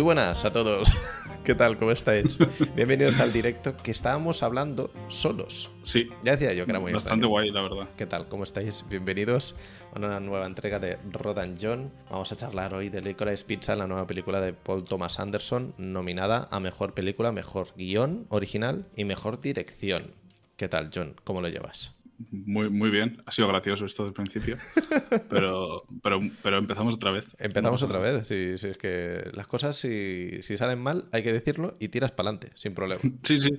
Muy buenas a todos. ¿Qué tal? ¿Cómo estáis? Bienvenidos al directo que estábamos hablando solos. Sí. Ya decía yo que era muy Bastante guay, la verdad. ¿Qué tal? ¿Cómo estáis? Bienvenidos a una nueva entrega de Rodan John. Vamos a charlar hoy de Licorice Pizza, la nueva película de Paul Thomas Anderson, nominada a Mejor Película, Mejor Guión Original y Mejor Dirección. ¿Qué tal, John? ¿Cómo lo llevas? Muy, muy bien, ha sido gracioso esto del principio, pero, pero, pero empezamos otra vez. Empezamos otra vez, sí, sí, es que las cosas si, si salen mal hay que decirlo y tiras para adelante, sin problema. Sí, sí.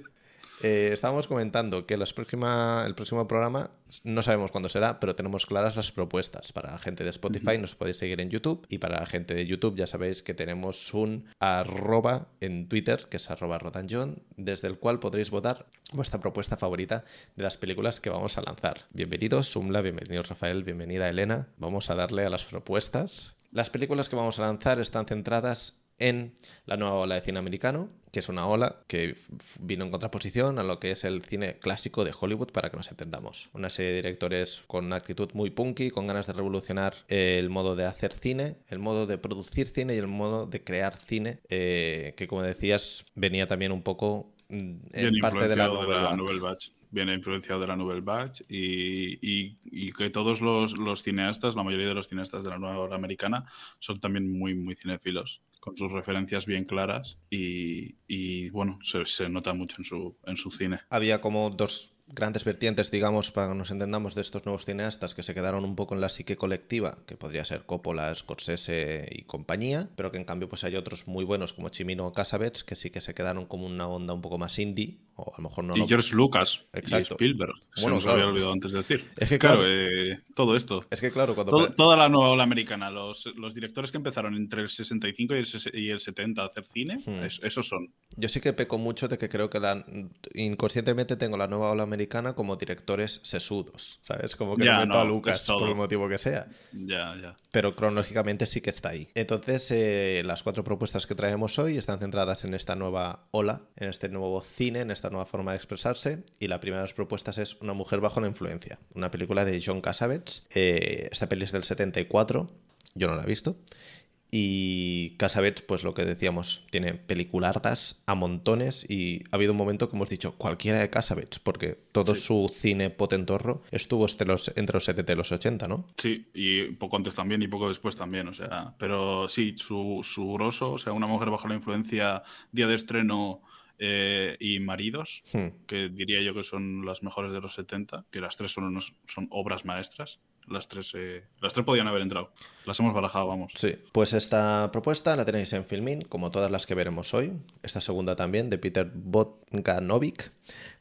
Eh, estábamos comentando que las próxima, el próximo programa no sabemos cuándo será, pero tenemos claras las propuestas. Para la gente de Spotify nos podéis seguir en YouTube y para la gente de YouTube ya sabéis que tenemos un arroba en Twitter, que es arroba rotanjon, desde el cual podréis votar vuestra propuesta favorita de las películas que vamos a lanzar. Bienvenidos, Sumla, bienvenido Rafael, bienvenida Elena. Vamos a darle a las propuestas. Las películas que vamos a lanzar están centradas en la nueva ola de cine americano, que es una ola que vino en contraposición a lo que es el cine clásico de Hollywood, para que nos entendamos. Una serie de directores con una actitud muy punky, con ganas de revolucionar el modo de hacer cine, el modo de producir cine y el modo de crear cine, eh, que como decías, venía también un poco mm, en parte de la, Nouvelle Batch viene influenciado de la Nouvelle Batch y, y, y que todos los, los, cineastas, la mayoría de los cineastas de la nueva ola americana, son también muy, muy cinéfilos con sus referencias bien claras y, y bueno, se, se, nota mucho en su, en su cine. Había como dos grandes vertientes, digamos, para que nos entendamos, de estos nuevos cineastas que se quedaron un poco en la psique colectiva, que podría ser Coppola, Scorsese y compañía, pero que en cambio pues hay otros muy buenos como Chimino o Casabets que sí que se quedaron como una onda un poco más indie, o a lo mejor no. Y no... George Lucas Exacto. y Spielberg. Bueno, se nos claro. había olvidado antes de decir. Es que claro, eh, todo esto. Es que claro, cuando... Todo, toda la nueva ola americana, los, los, directores que empezaron entre el 65 y el, y el 70 a hacer cine, hmm. es, esos son. Yo sí que peco mucho de que creo que la, inconscientemente tengo la nueva ola americana como directores sesudos, ¿sabes? Como que ya, no meto no, a Lucas por el motivo que sea. Ya, ya. Pero cronológicamente sí que está ahí. Entonces, eh, las cuatro propuestas que traemos hoy están centradas en esta nueva ola, en este nuevo cine, en esta nueva forma de expresarse. Y la primera de las propuestas es Una mujer bajo la influencia, una película de John Cassavetes. Eh, esta peli es del 74, yo no la he visto. Y Casabets, pues lo que decíamos, tiene peliculartas a montones y ha habido un momento que hemos dicho cualquiera de Casabets, porque todo sí. su cine potentorro estuvo entre los, entre los 70 y los 80, ¿no? Sí, y poco antes también y poco después también, o sea, pero sí, su, su grosso, o sea, una mujer bajo la influencia, día de estreno eh, y Maridos, hmm. que diría yo que son las mejores de los 70, que las tres son, unos, son obras maestras. Las tres, eh, las tres podían haber entrado. Las hemos barajado, vamos. Sí. Pues esta propuesta la tenéis en Filmin, como todas las que veremos hoy. Esta segunda también, de Peter Bogdanovich,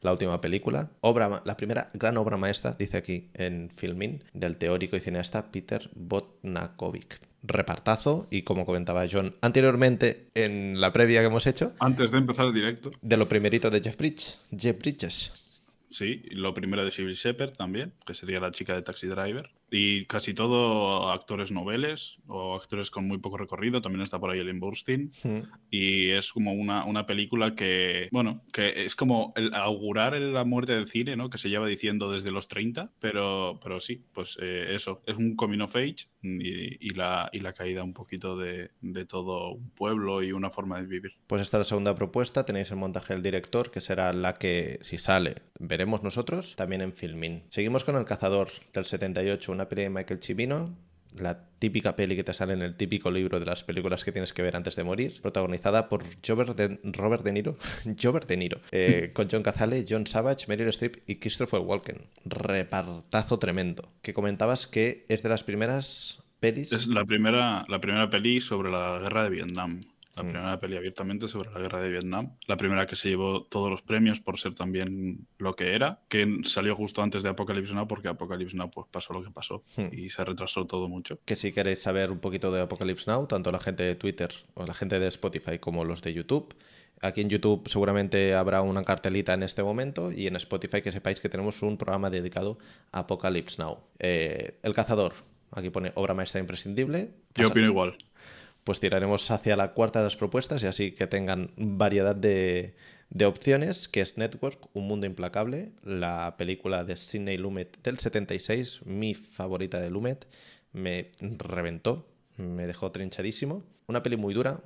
la última película. Obra, la primera gran obra maestra, dice aquí en Filmin, del teórico y cineasta Peter Bogdanovich repartazo y como comentaba John anteriormente en la previa que hemos hecho. Antes de empezar el directo. De lo primerito de Jeff Bridges. Jeff Bridges. Sí, lo primero de Civil Shepard también, que sería la chica de Taxi Driver. Y casi todo actores noveles o actores con muy poco recorrido. También está por ahí Ellen Burstyn. Hmm. Y es como una, una, película que, bueno, que es como el augurar la muerte del cine, ¿no? Que se lleva diciendo desde los 30. Pero, pero sí, pues eh, eso. Es un coming of age y, y, la, y la caída un poquito de, de, todo un pueblo y una forma de vivir. Pues esta es la segunda propuesta. Tenéis el montaje del director, que será la que, si sale, veremos nosotros también en Filmin. Seguimos con El Cazador del 78, una peli de Michael Cimino, la típica peli que te sale en el típico libro de las películas que tienes que ver antes de morir, protagonizada por Robert De, Robert de Niro, Robert De Niro, eh, con John Cazale, John Savage, Meryl Streep y Christopher Walken. Repartazo tremendo. Que comentabas que es de las primeras pelis. Es la primera, la primera peli sobre la guerra de Vietnam. La primera peli abiertamente sobre la guerra de Vietnam. La primera que se llevó todos los premios por ser también lo que era. Que salió justo antes de Apocalypse Now porque Apocalypse Now pues, pasó lo que pasó. Hmm. Y se retrasó todo mucho. Que si queréis saber un poquito de Apocalypse Now, tanto la gente de Twitter o la gente de Spotify como los de YouTube. Aquí en YouTube seguramente habrá una cartelita en este momento y en Spotify que sepáis que tenemos un programa dedicado a Apocalypse Now. Eh, el cazador. Aquí pone obra maestra imprescindible. Yo opino igual pues tiraremos hacia la cuarta de las propuestas y así que tengan variedad de, opciones, que es Network, Un Mundo Implacable, la película de Sidney Lumet del 76, mi favorita de Lumet, me reventó, me dejó trinchadísimo. Una peli muy dura,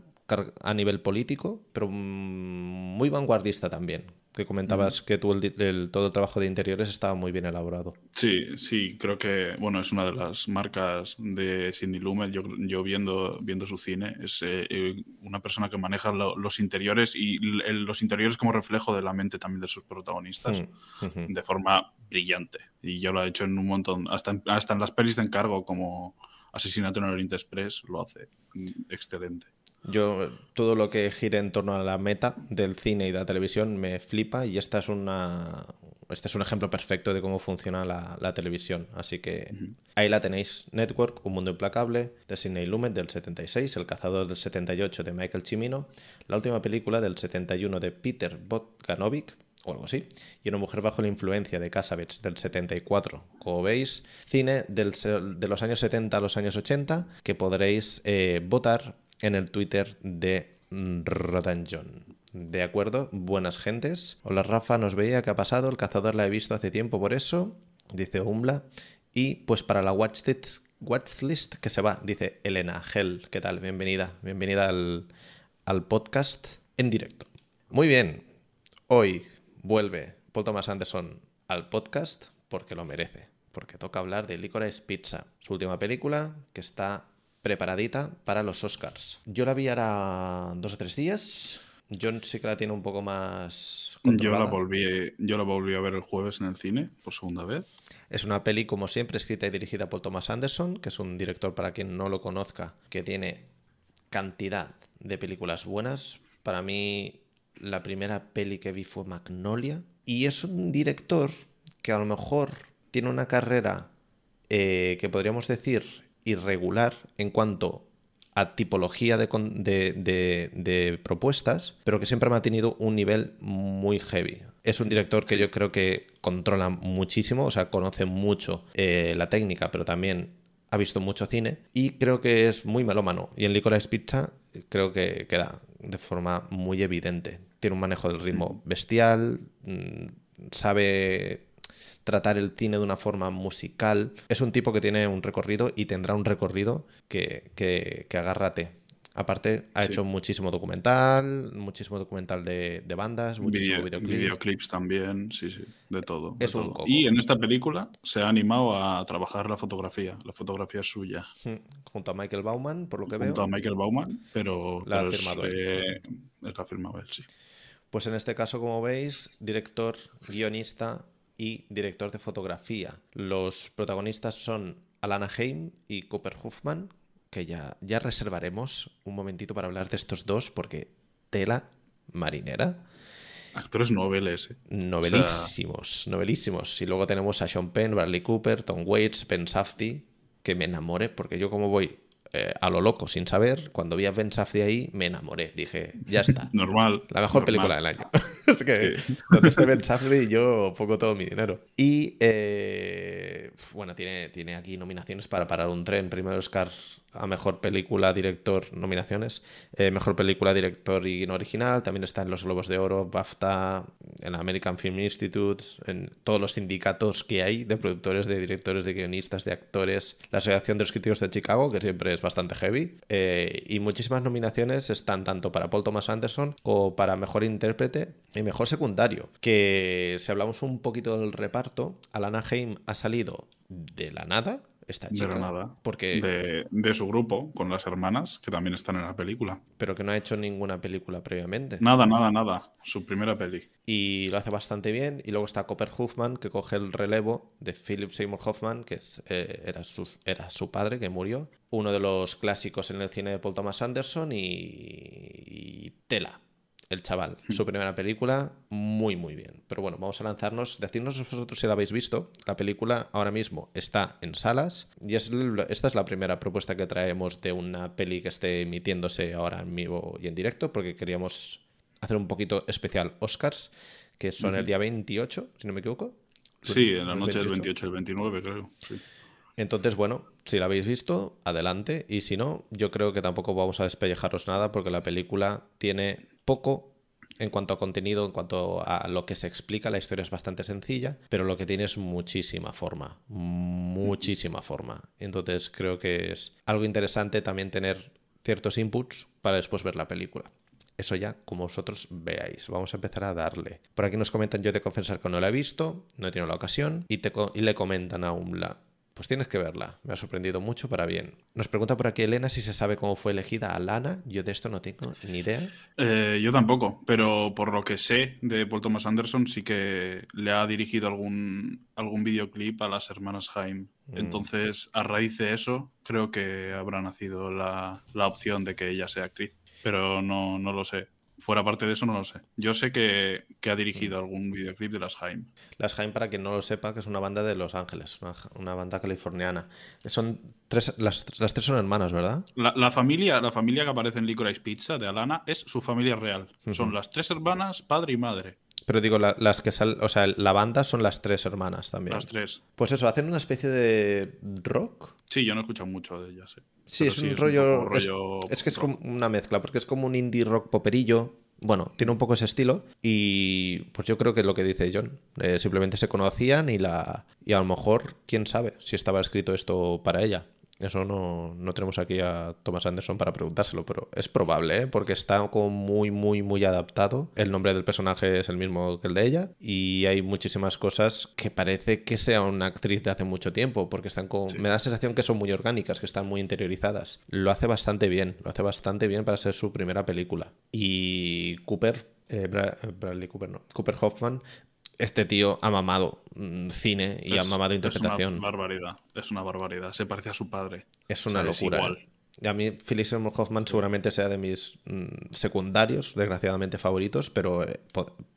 a nivel político, pero muy vanguardista también que comentabas que tú el, todo el trabajo de interiores estaba muy bien elaborado. Sí, sí, creo que bueno, es una de las marcas de Sidney Lumet. Yo, yo viendo, viendo su cine, es eh, eh, una persona que maneja los interiores y los interiores como reflejo de la mente también de sus protagonistas mm, de forma brillante. Y ya lo ha hecho en un montón, hasta en, hasta en las pelis de encargo como Asesinato en el Oriente Express lo hace mm, excelente. Yo, todo lo que gire en torno a la meta del cine y de la televisión me flipa y esta es una, este es un ejemplo perfecto de cómo funciona la, televisión. Así que ahí la tenéis. Network, Un Mundo Implacable, de Sidney Lumet del 76, El Cazador del 78 de Michael Cimino, la última película del 71 de Peter Bogdanovich, o algo así, y Una mujer bajo la influencia de Casabets del 74. Como veis, cine del, de los años 70 a los años 80 que podréis eh, votar en el Twitter de Rodanjon. De acuerdo, buenas gentes. Hola Rafa, nos veía, ¿qué ha pasado? El cazador la he visto hace tiempo por eso, dice Umbla. Y pues para la watchlist, watchlist que se va, dice Elena Gel. ¿Qué tal? Bienvenida, bienvenida al, al podcast en directo. Muy bien, hoy vuelve Paul Thomas Anderson al podcast porque lo merece, porque toca hablar de Licorice Pizza, su última película que está preparadita para los Oscars. Yo la vi ahora dos o tres días. John sí que la tiene un poco más. Yo la, volví, yo la volví a ver el jueves en el cine por segunda vez. Es una peli, como siempre, escrita y dirigida por Thomas Anderson, que es un director, para quien no lo conozca, que tiene cantidad de películas buenas. Para mí, la primera peli que vi fue Magnolia. Y es un director que a lo mejor tiene una carrera eh, que podríamos decir irregular en cuanto a tipología de, propuestas, pero que siempre ha mantenido un nivel muy heavy. Es un director que yo creo que controla muchísimo, o sea, conoce mucho eh, la técnica, pero también ha visto mucho cine y creo que es muy melómano. Y en Licorice Pizza creo que queda de forma muy evidente. Tiene un manejo del ritmo bestial, mm, sabe tratar el cine de una forma musical. Es un tipo que tiene un recorrido y tendrá un recorrido que, que, que agárrate. Aparte, ha hecho muchísimo documental, muchísimo documental de, bandas, muchísimo videoclips también, sí, sí, de todo. Es un Y en esta película se ha animado a trabajar la fotografía, la fotografía suya. Hmm, junto a Michael Bauman, por lo que veo. Junto a Michael Bauman, pero, la ha firmado él. firmado él, sí. Pues en este caso, como veis, director, guionista, y director de fotografía. Los protagonistas son Alana Haim y Cooper Huffman, que ya, ya reservaremos un momentito para hablar de estos dos, porque tela marinera. Actores noveles. ¿eh? Novelísimos, novelísimos. Y luego tenemos a Sean Penn, Bradley Cooper, Tom Waits, Ben Safdie, que me enamore, porque yo como voy eh, a lo loco, sin saber, cuando vi a Ben Safdie ahí, me enamoré. Dije, ya está. normal. La mejor película del año. es que donde esté Ben Safdie, yo pongo todo mi dinero. Y, eh, bueno, tiene, tiene aquí nominaciones para parar un tren. Primero Oscar a mejor película, director, nominaciones. Eh, mejor película, director y no original. También está en los Globos de Oro, BAFTA, en American Film Institute, en todos los sindicatos que hay de productores, de directores, de guionistas, de actores. La Asociación de los de Chicago, que siempre es bastante heavy. Eh, y muchísimas nominaciones están tanto para Paul Thomas Anderson como para mejor intérprete y mejor secundario. Que si hablamos un poquito del reparto, Alana Haim ha salido de la nada esta chica. Porque... De, su grupo, con las hermanas, que también están en la película. Pero que no ha hecho ninguna película previamente. Nada, nada, nada. Su primera peli. Y lo hace bastante bien. Y luego está Copper Hoffman, que coge el relevo de Philip Seymour Hoffman, que eh, era, su, era su padre, que murió. Uno de los clásicos en el cine de Paul Thomas Anderson y, y tela el chaval. Hmm. Su primera película, muy, muy bien. Pero bueno, vamos a lanzarnos. Decidnos vosotros si la habéis visto. La película ahora mismo está en salas. Y es, esta es la primera propuesta que traemos de una peli que esté emitiéndose ahora en vivo y en directo, porque queríamos hacer un poquito especial Oscars, que son el día 28, si no me equivoco. Sí, en la noche del 28 y el 29, creo. Entonces, bueno, si la habéis visto, adelante. Y si no, yo creo que tampoco vamos a despellejaros nada porque la película tiene poco en cuanto a contenido, en cuanto a lo que se explica, la historia es bastante sencilla, pero lo que tiene es muchísima forma, muchísima forma. Entonces creo que es algo interesante también tener ciertos inputs para después ver la película. Eso ya, como vosotros veáis. Vamos a empezar a darle. Por aquí nos comentan, yo de confesar que no la he visto, no he tenido la ocasión, y, te, y le comentan a la pues tienes que verla. Me ha sorprendido mucho para bien. Nos pregunta por aquí Elena si se sabe cómo fue elegida a Lana. Yo de esto no tengo ni idea. Eh, yo tampoco, pero por lo que sé de Paul Thomas Anderson, sí que le ha dirigido algún, algún videoclip a las hermanas Haim. Mm. Entonces, a raíz de eso, creo que habrá nacido la, la opción de que ella sea actriz. Pero no, no lo sé. Fuera parte de eso, no lo sé. Yo sé que, ha dirigido algún videoclip de las Haim. Las Haim, para quien no lo sepa, que es una banda de Los Ángeles, una, banda californiana. Son tres, las, tres son hermanas, ¿verdad? La, familia, la familia que aparece en Licorice Pizza de Alana es su familia real. Son las tres hermanas, padre y madre. Pero digo, las que salen, o sea, la banda son las tres hermanas también. Las tres. Pues eso, hacen una especie de rock. Sí, yo no he escuchado mucho de ellas. Sí, es, un, rollo, es, que es como una mezcla, porque es como un indie rock poperillo. Bueno, tiene un poco ese estilo y pues yo creo que es lo que dice John. Eh, simplemente se conocían y la y a lo mejor, quién sabe si estaba escrito esto para ella. Eso no, no, tenemos aquí a Thomas Anderson para preguntárselo, pero es probable, ¿eh? porque está como muy, muy, muy adaptado. El nombre del personaje es el mismo que el de ella y hay muchísimas cosas que parece que sea una actriz de hace mucho tiempo, porque están como... Me da la sensación que son muy orgánicas, que están muy interiorizadas. Lo hace bastante bien, lo hace bastante bien para ser su primera película. Y Cooper, eh, Bradley Cooper, no, Cooper Hoffman este tío ha mamado mm, cine y ha mamado interpretación. Es una barbaridad, es una barbaridad. Se parece a su padre. Es una locura. ¿eh? Y a mí Philip Seymour Hoffman seguramente sea de mis mm, secundarios, desgraciadamente favoritos, pero eh,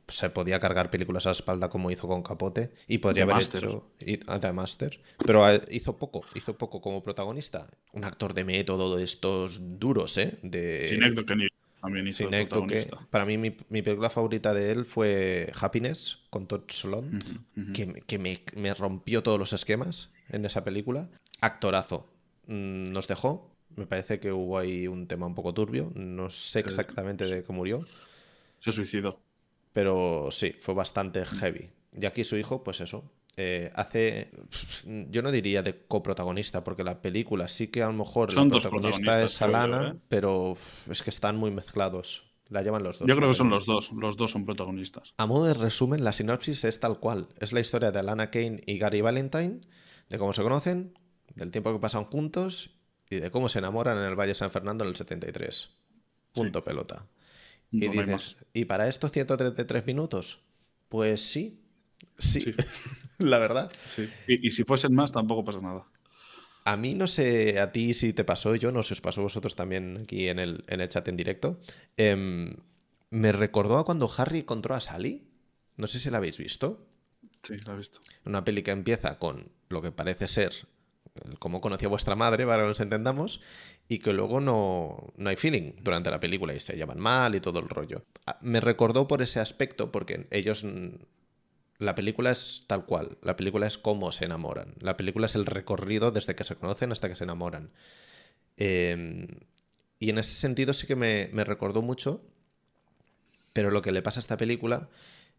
se podía cargar películas a la espalda como hizo con Capote y podría haber hecho y, ah, Master, pero eh, hizo poco, hizo poco como protagonista. Un actor de método de estos duros, ¿eh? De... Sin también hizo que para mí mi, película favorita de él fue Happiness con Todd Solondz, que, me, rompió todos los esquemas en esa película. Actorazo. Mm, nos dejó. Me parece que hubo ahí un tema un poco turbio. No sé exactamente de qué murió. Se suicidó. Pero sí, fue bastante heavy. Y aquí su hijo, pues eso, eh, hace, yo no diría de coprotagonista, porque la película sí que a lo mejor Son el protagonista es Alana, ¿eh? pero es que están muy mezclados. La llevan los dos. Yo creo que son los dos, los dos son protagonistas. A modo de resumen, la sinopsis es tal cual. Es la historia de Alana Kane y Gary Valentine, de cómo se conocen, del tiempo que pasan juntos y de cómo se enamoran en el Valle San Fernando en el 73. Punto pelota. Y dices, ¿y para esto 133 minutos? Pues sí, sí. la verdad. Sí. Y, si fuesen más, tampoco pasa nada. A mí no sé a ti si te pasó, yo no sé si os pasó vosotros también aquí en el, en el chat en directo. Em, me recordó a cuando Harry encontró a Sally. No sé si la habéis visto. Sí, la he visto. Una peli que empieza con lo que parece ser cómo conocía vuestra madre, para que nos entendamos, y que luego no, no hay feeling durante la película y se llevan mal y todo el rollo. Ah, me recordó por ese aspecto, porque ellos la película es tal cual. La película es cómo se enamoran. La película es el recorrido desde que se conocen hasta que se enamoran. Em, y en ese sentido sí que me, recordó mucho. Pero lo que le pasa a esta película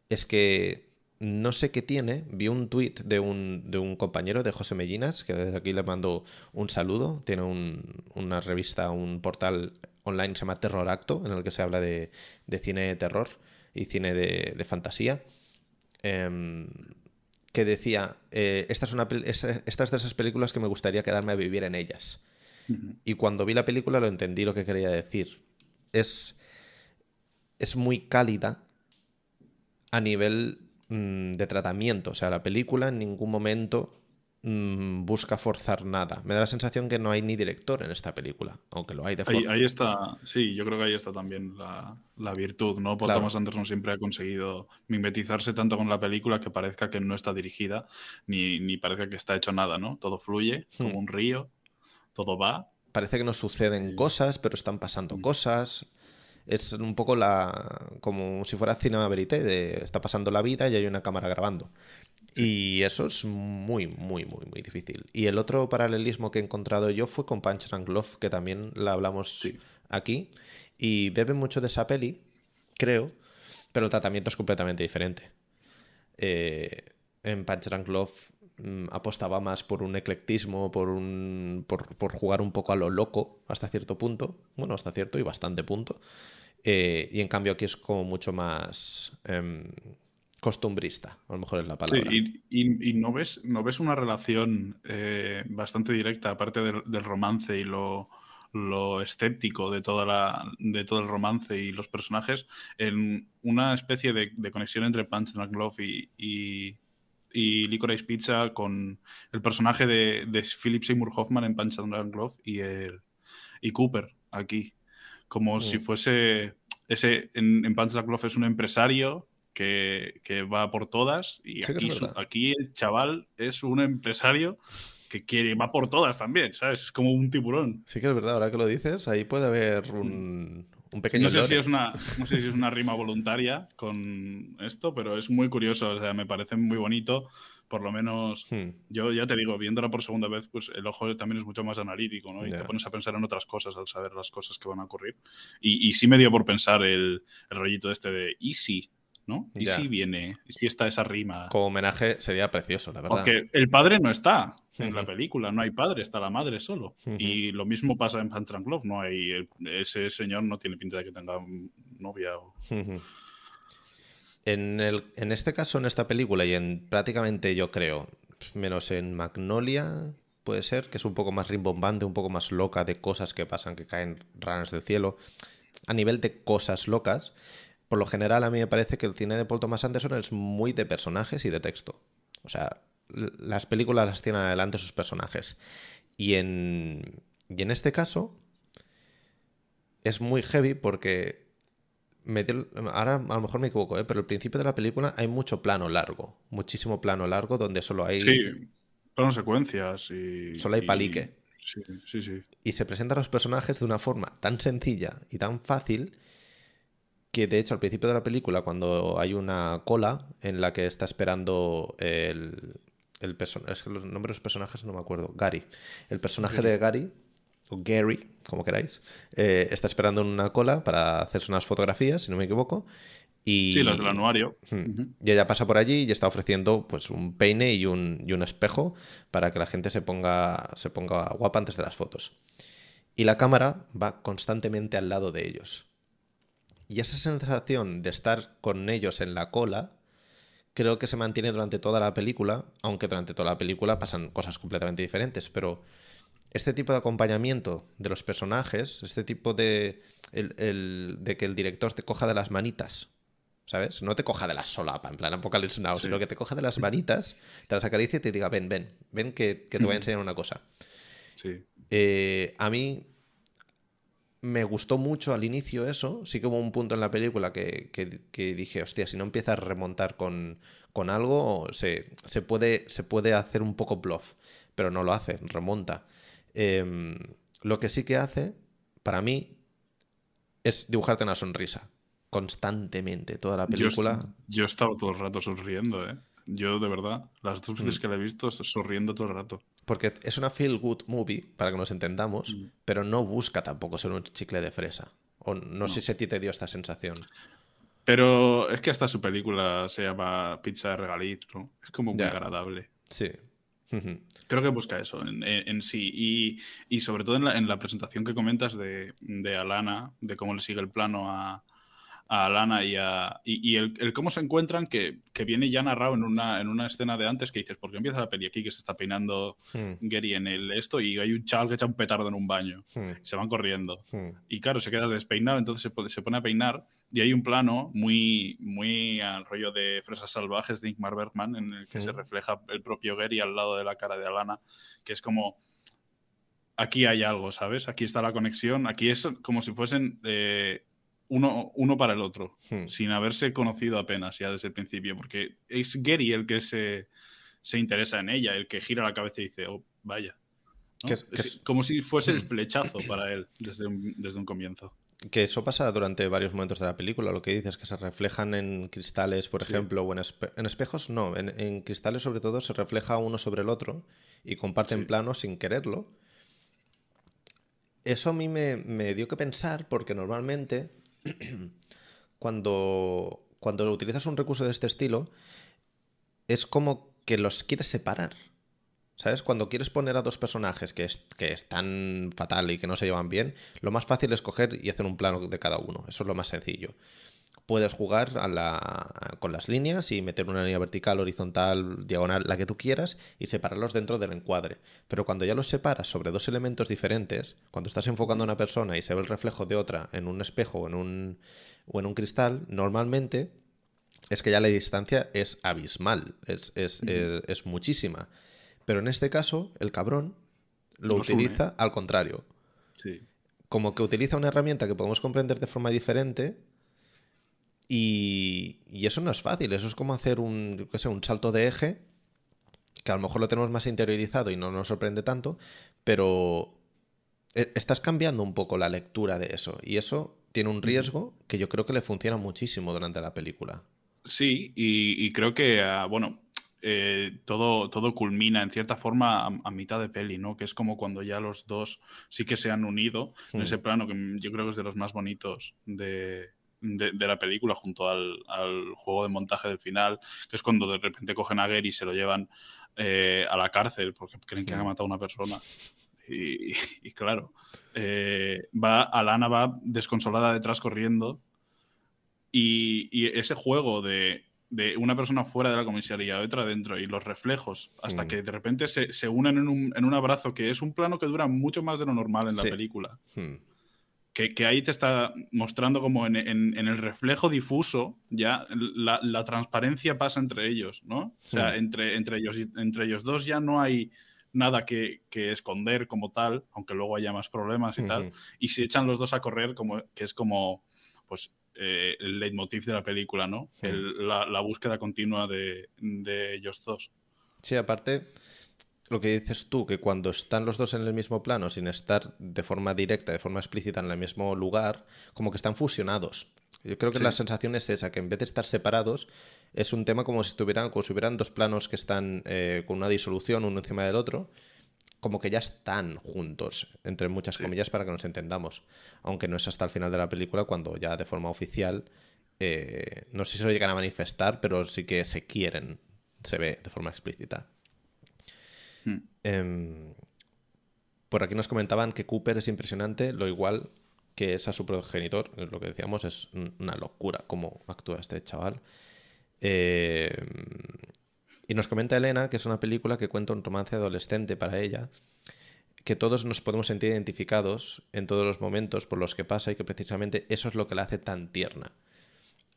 es que no sé qué tiene. Vi un tuit de un, compañero de José Mellinas, que desde aquí le mando un saludo. Tiene una revista, un portal online que se llama Terror Acto, en el que se habla de, cine de terror y cine de, de fantasía. Em, que decía, eh, esta, es una, esta es de esas películas que me gustaría quedarme a vivir en ellas. Y cuando vi la película lo entendí lo que quería decir. Es, es muy cálida a nivel mm, de tratamiento. O sea, la película en ningún momento Mm, busca forzar nada. Me da la sensación que no hay ni director en esta película, aunque lo hay de forma. Ahí, está, sí, yo creo que ahí está también la, virtud, ¿no? Paul Thomas Anderson siempre ha conseguido mimetizarse tanto con la película que parezca que no está dirigida, ni, ni parezca que está hecho nada, ¿no? Todo fluye hmm. como un río, todo va. Parece que no suceden cosas, pero están pasando hmm. cosas. Es un poco la. como si fuera cinema verité, de está pasando la vida y hay una cámara grabando. Y eso es muy, muy, muy, muy difícil. Y el otro paralelismo que he encontrado yo fue con Punch and Glove, que también la hablamos aquí. Y bebe mucho de esa peli, creo, pero el tratamiento es completamente diferente. Eh, en Punch and Glove mm, apostaba más por un eclectismo, por, un, por, jugar un poco a lo loco hasta cierto punto, bueno, hasta cierto y bastante punto. Eh, y en cambio aquí es como mucho más em, costumbrista, a lo mejor es la palabra. y, no, ves, no ves una relación eh, bastante directa, aparte del, romance y lo, escéptico de, toda la, de todo el romance y los personajes, en una especie de, conexión entre Punch and Glove y, y, y, Licorice Pizza con el personaje de, Philip Seymour Hoffman en Punch and Glove y, el, y Cooper aquí. Como si mm. fuese ese en, en Punch and Glove es un empresario que, va por todas. Y aquí, el chaval es un empresario que quiere, va por todas también, ¿sabes? Es como un tiburón. Sí que es verdad, ahora que lo dices, ahí puede haber un, pequeño... No sé, si es una, no sé si es una rima voluntaria con esto, pero es muy curioso, o sea, me parece muy bonito. Por lo menos, hmm. yo ya te digo, viéndola por segunda vez, pues el ojo también es mucho más analítico, ¿no? Y te pones a pensar en otras cosas al saber las cosas que van a ocurrir. Y, y sí me dio por pensar el, el rollito este de, ¿y si? Y si viene, y si está esa rima. Como homenaje sería precioso, la verdad. Porque el padre no está en la película, no hay padre, está la madre solo. Y lo mismo pasa en Pantranglove, no hay. Ese señor no tiene pinta de que tenga novia En, el, en este caso, en esta película, y en prácticamente yo creo, menos en Magnolia, puede ser, que es un poco más rimbombante, un poco más loca de cosas que pasan, que caen ranas del cielo. A nivel de cosas locas, por lo general a mí me parece que el cine de Paul Thomas Anderson es muy de personajes y de texto. O sea, las películas las tienen adelante sus personajes. Y en, y en este caso es muy heavy porque ahora a lo mejor me equivoco, ¿eh? pero al principio de la película hay mucho plano largo, muchísimo plano largo donde solo hay... Sí, plano secuencias y... Solo hay palique. Sí, sí, sí. Y se presentan los personajes de una forma tan sencilla y tan fácil que de hecho al principio de la película, cuando hay una cola en la que está esperando el, el personaje, es que los nombres de los personajes no me acuerdo, Gary, el personaje de Gary, o Gary, como queráis, eh, está esperando en una cola para hacerse unas fotografías, si no me equivoco. Y, sí, las del anuario. Y ella pasa por allí y está ofreciendo pues un peine y un, y un espejo para que la gente se ponga, se ponga guapa antes de las fotos. Y la cámara va constantemente al lado de ellos. Y esa sensación de estar con ellos en la cola, creo que se mantiene durante toda la película, aunque durante toda la película pasan cosas completamente diferentes, pero este tipo de acompañamiento de los personajes, este tipo de, de que el director te coja de las manitas, ¿sabes? No te coja de la solapa, en plan Apocalypse Now, sino que te coja de las manitas, te las acaricia y te diga, ven, ven, ven que, te voy a enseñar una cosa. Sí. Eh, a mí me gustó mucho al inicio eso. Sí que hubo un punto en la película que, dije, hostia, si no empiezas a remontar con, algo, se, puede, se puede hacer un poco bluff, pero no lo hace, remonta. Em, lo que sí que hace, para mí, es dibujarte una sonrisa constantemente, toda la película. Yo, he estado todo el rato sonriendo, ¿eh? Yo, de verdad, las dos veces mm. que la he visto, sonriendo todo el rato. Porque es una feel good movie, para que nos entendamos, mm. pero no busca tampoco ser un chicle de fresa. O no, sé si a ti te dio esta sensación. Pero es que hasta su película se llama Pizza de Regaliz, ¿no? Es como muy agradable. Sí. Creo que busca eso en, sí. Y, sobre todo en la, presentación que comentas de, de, Alana, de cómo le sigue el plano a, a Alana y a. Y, el, cómo se encuentran, que, viene ya narrado en una, en una escena de antes que dices, porque empieza la peli aquí que se está peinando hmm. Gary en el esto y hay un chaval que echa un petardo en un baño. Hmm. Se van corriendo. Hmm. Y claro, se queda despeinado, entonces se, se, pone a peinar y hay un plano muy, muy al rollo de Fresas Salvajes de Ingmar Bergman en el que se refleja el propio Gary al lado de la cara de Alana, que es como aquí hay algo, ¿sabes? Aquí está la conexión, aquí es como si fuesen eh, uno, uno para el otro, hmm. sin haberse conocido apenas ya desde el principio, porque es Gary el que se, interesa en ella, el que gira la cabeza y dice, oh, vaya. es, como si fuese el hmm. flechazo para él desde un, desde un comienzo. Que eso pasa durante varios momentos de la película, lo que dices, que se reflejan en cristales, por ejemplo, o en, espejos, no, en, cristales sobre todo se refleja uno sobre el otro y comparten plano sin quererlo. Eso a mí me, me dio que pensar porque normalmente cuando, cuando utilizas un recurso de este estilo, es como que los quieres separar. ¿Sabes? Cuando quieres poner a dos personajes que, que están fatal y que no se llevan bien, lo más fácil es coger y hacer un plano de cada uno. Eso es lo más sencillo. Puedes jugar con las líneas y meter una línea vertical, horizontal, diagonal, la que tú quieras, y separarlos dentro del encuadre. Pero cuando ya los separas sobre dos elementos diferentes, cuando estás enfocando a una persona y se ve el reflejo de otra en un espejo o en un, o en un cristal, normalmente es que ya la distancia es abismal, es, es muchísima. Pero en este caso, el cabrón lo utiliza al contrario. Como que utiliza una herramienta que podemos comprender de forma diferente. Y, eso no es fácil. Eso es como hacer un, sé, un salto de eje. Que a lo mejor lo tenemos más interiorizado y no nos sorprende tanto. Pero e, estás cambiando un poco la lectura de eso. Y eso tiene un riesgo que yo creo que le funciona muchísimo durante la película. Sí, y, creo que, ah, bueno, eh, todo, todo culmina en cierta forma a, mitad de peli, ¿no? Que es como cuando ya los dos sí que se han unido en ese plano que yo creo que es de los más bonitos de, la película junto al, juego de montaje del final, que es cuando de repente cogen a Gary y se lo llevan eh, a la cárcel porque creen que ha matado a una persona. Y, claro, eh, va, Alana va desconsolada detrás corriendo y ese juego de de una persona fuera de la comisaría, otra dentro, y los reflejos, hasta mm. que de repente se, se unen en un, en un, abrazo, que es un plano que dura mucho más de lo normal en la película. Hmm. Que, que, ahí te está mostrando como en, en, el reflejo difuso, ya la, la, transparencia pasa entre ellos, ¿no? O sea, entre, entre, ellos, entre ellos dos ya no hay nada que, que, esconder como tal, aunque luego haya más problemas y tal. Y se echan los dos a correr, como, que es como, pues eh, el leitmotiv de la película, ¿no? la, búsqueda continua de, ellos dos. Sí, aparte, lo que dices tú, que cuando están los dos en el mismo plano, sin estar de forma directa, de forma explícita en el mismo lugar, como que están fusionados. Yo creo que la sensación es esa, que en vez de estar separados, es un tema como si estuvieran, como si hubieran dos planos que están eh, con una disolución uno encima del otro, como que ya están juntos, entre muchas comillas, para que nos entendamos. Aunque no es hasta el final de la película cuando ya de forma oficial, eh, no sé si se lo llegan a manifestar, pero sí que se quieren, se ve de forma explícita. Em, por aquí nos comentaban que Cooper es impresionante, lo igual que es a su progenitor, lo que decíamos, es una locura cómo actúa este chaval. Eh, y nos comenta Elena que es una película que cuenta un romance adolescente para ella, que todos nos podemos sentir identificados en todos los momentos por los que pasa y que precisamente eso es lo que la hace tan tierna.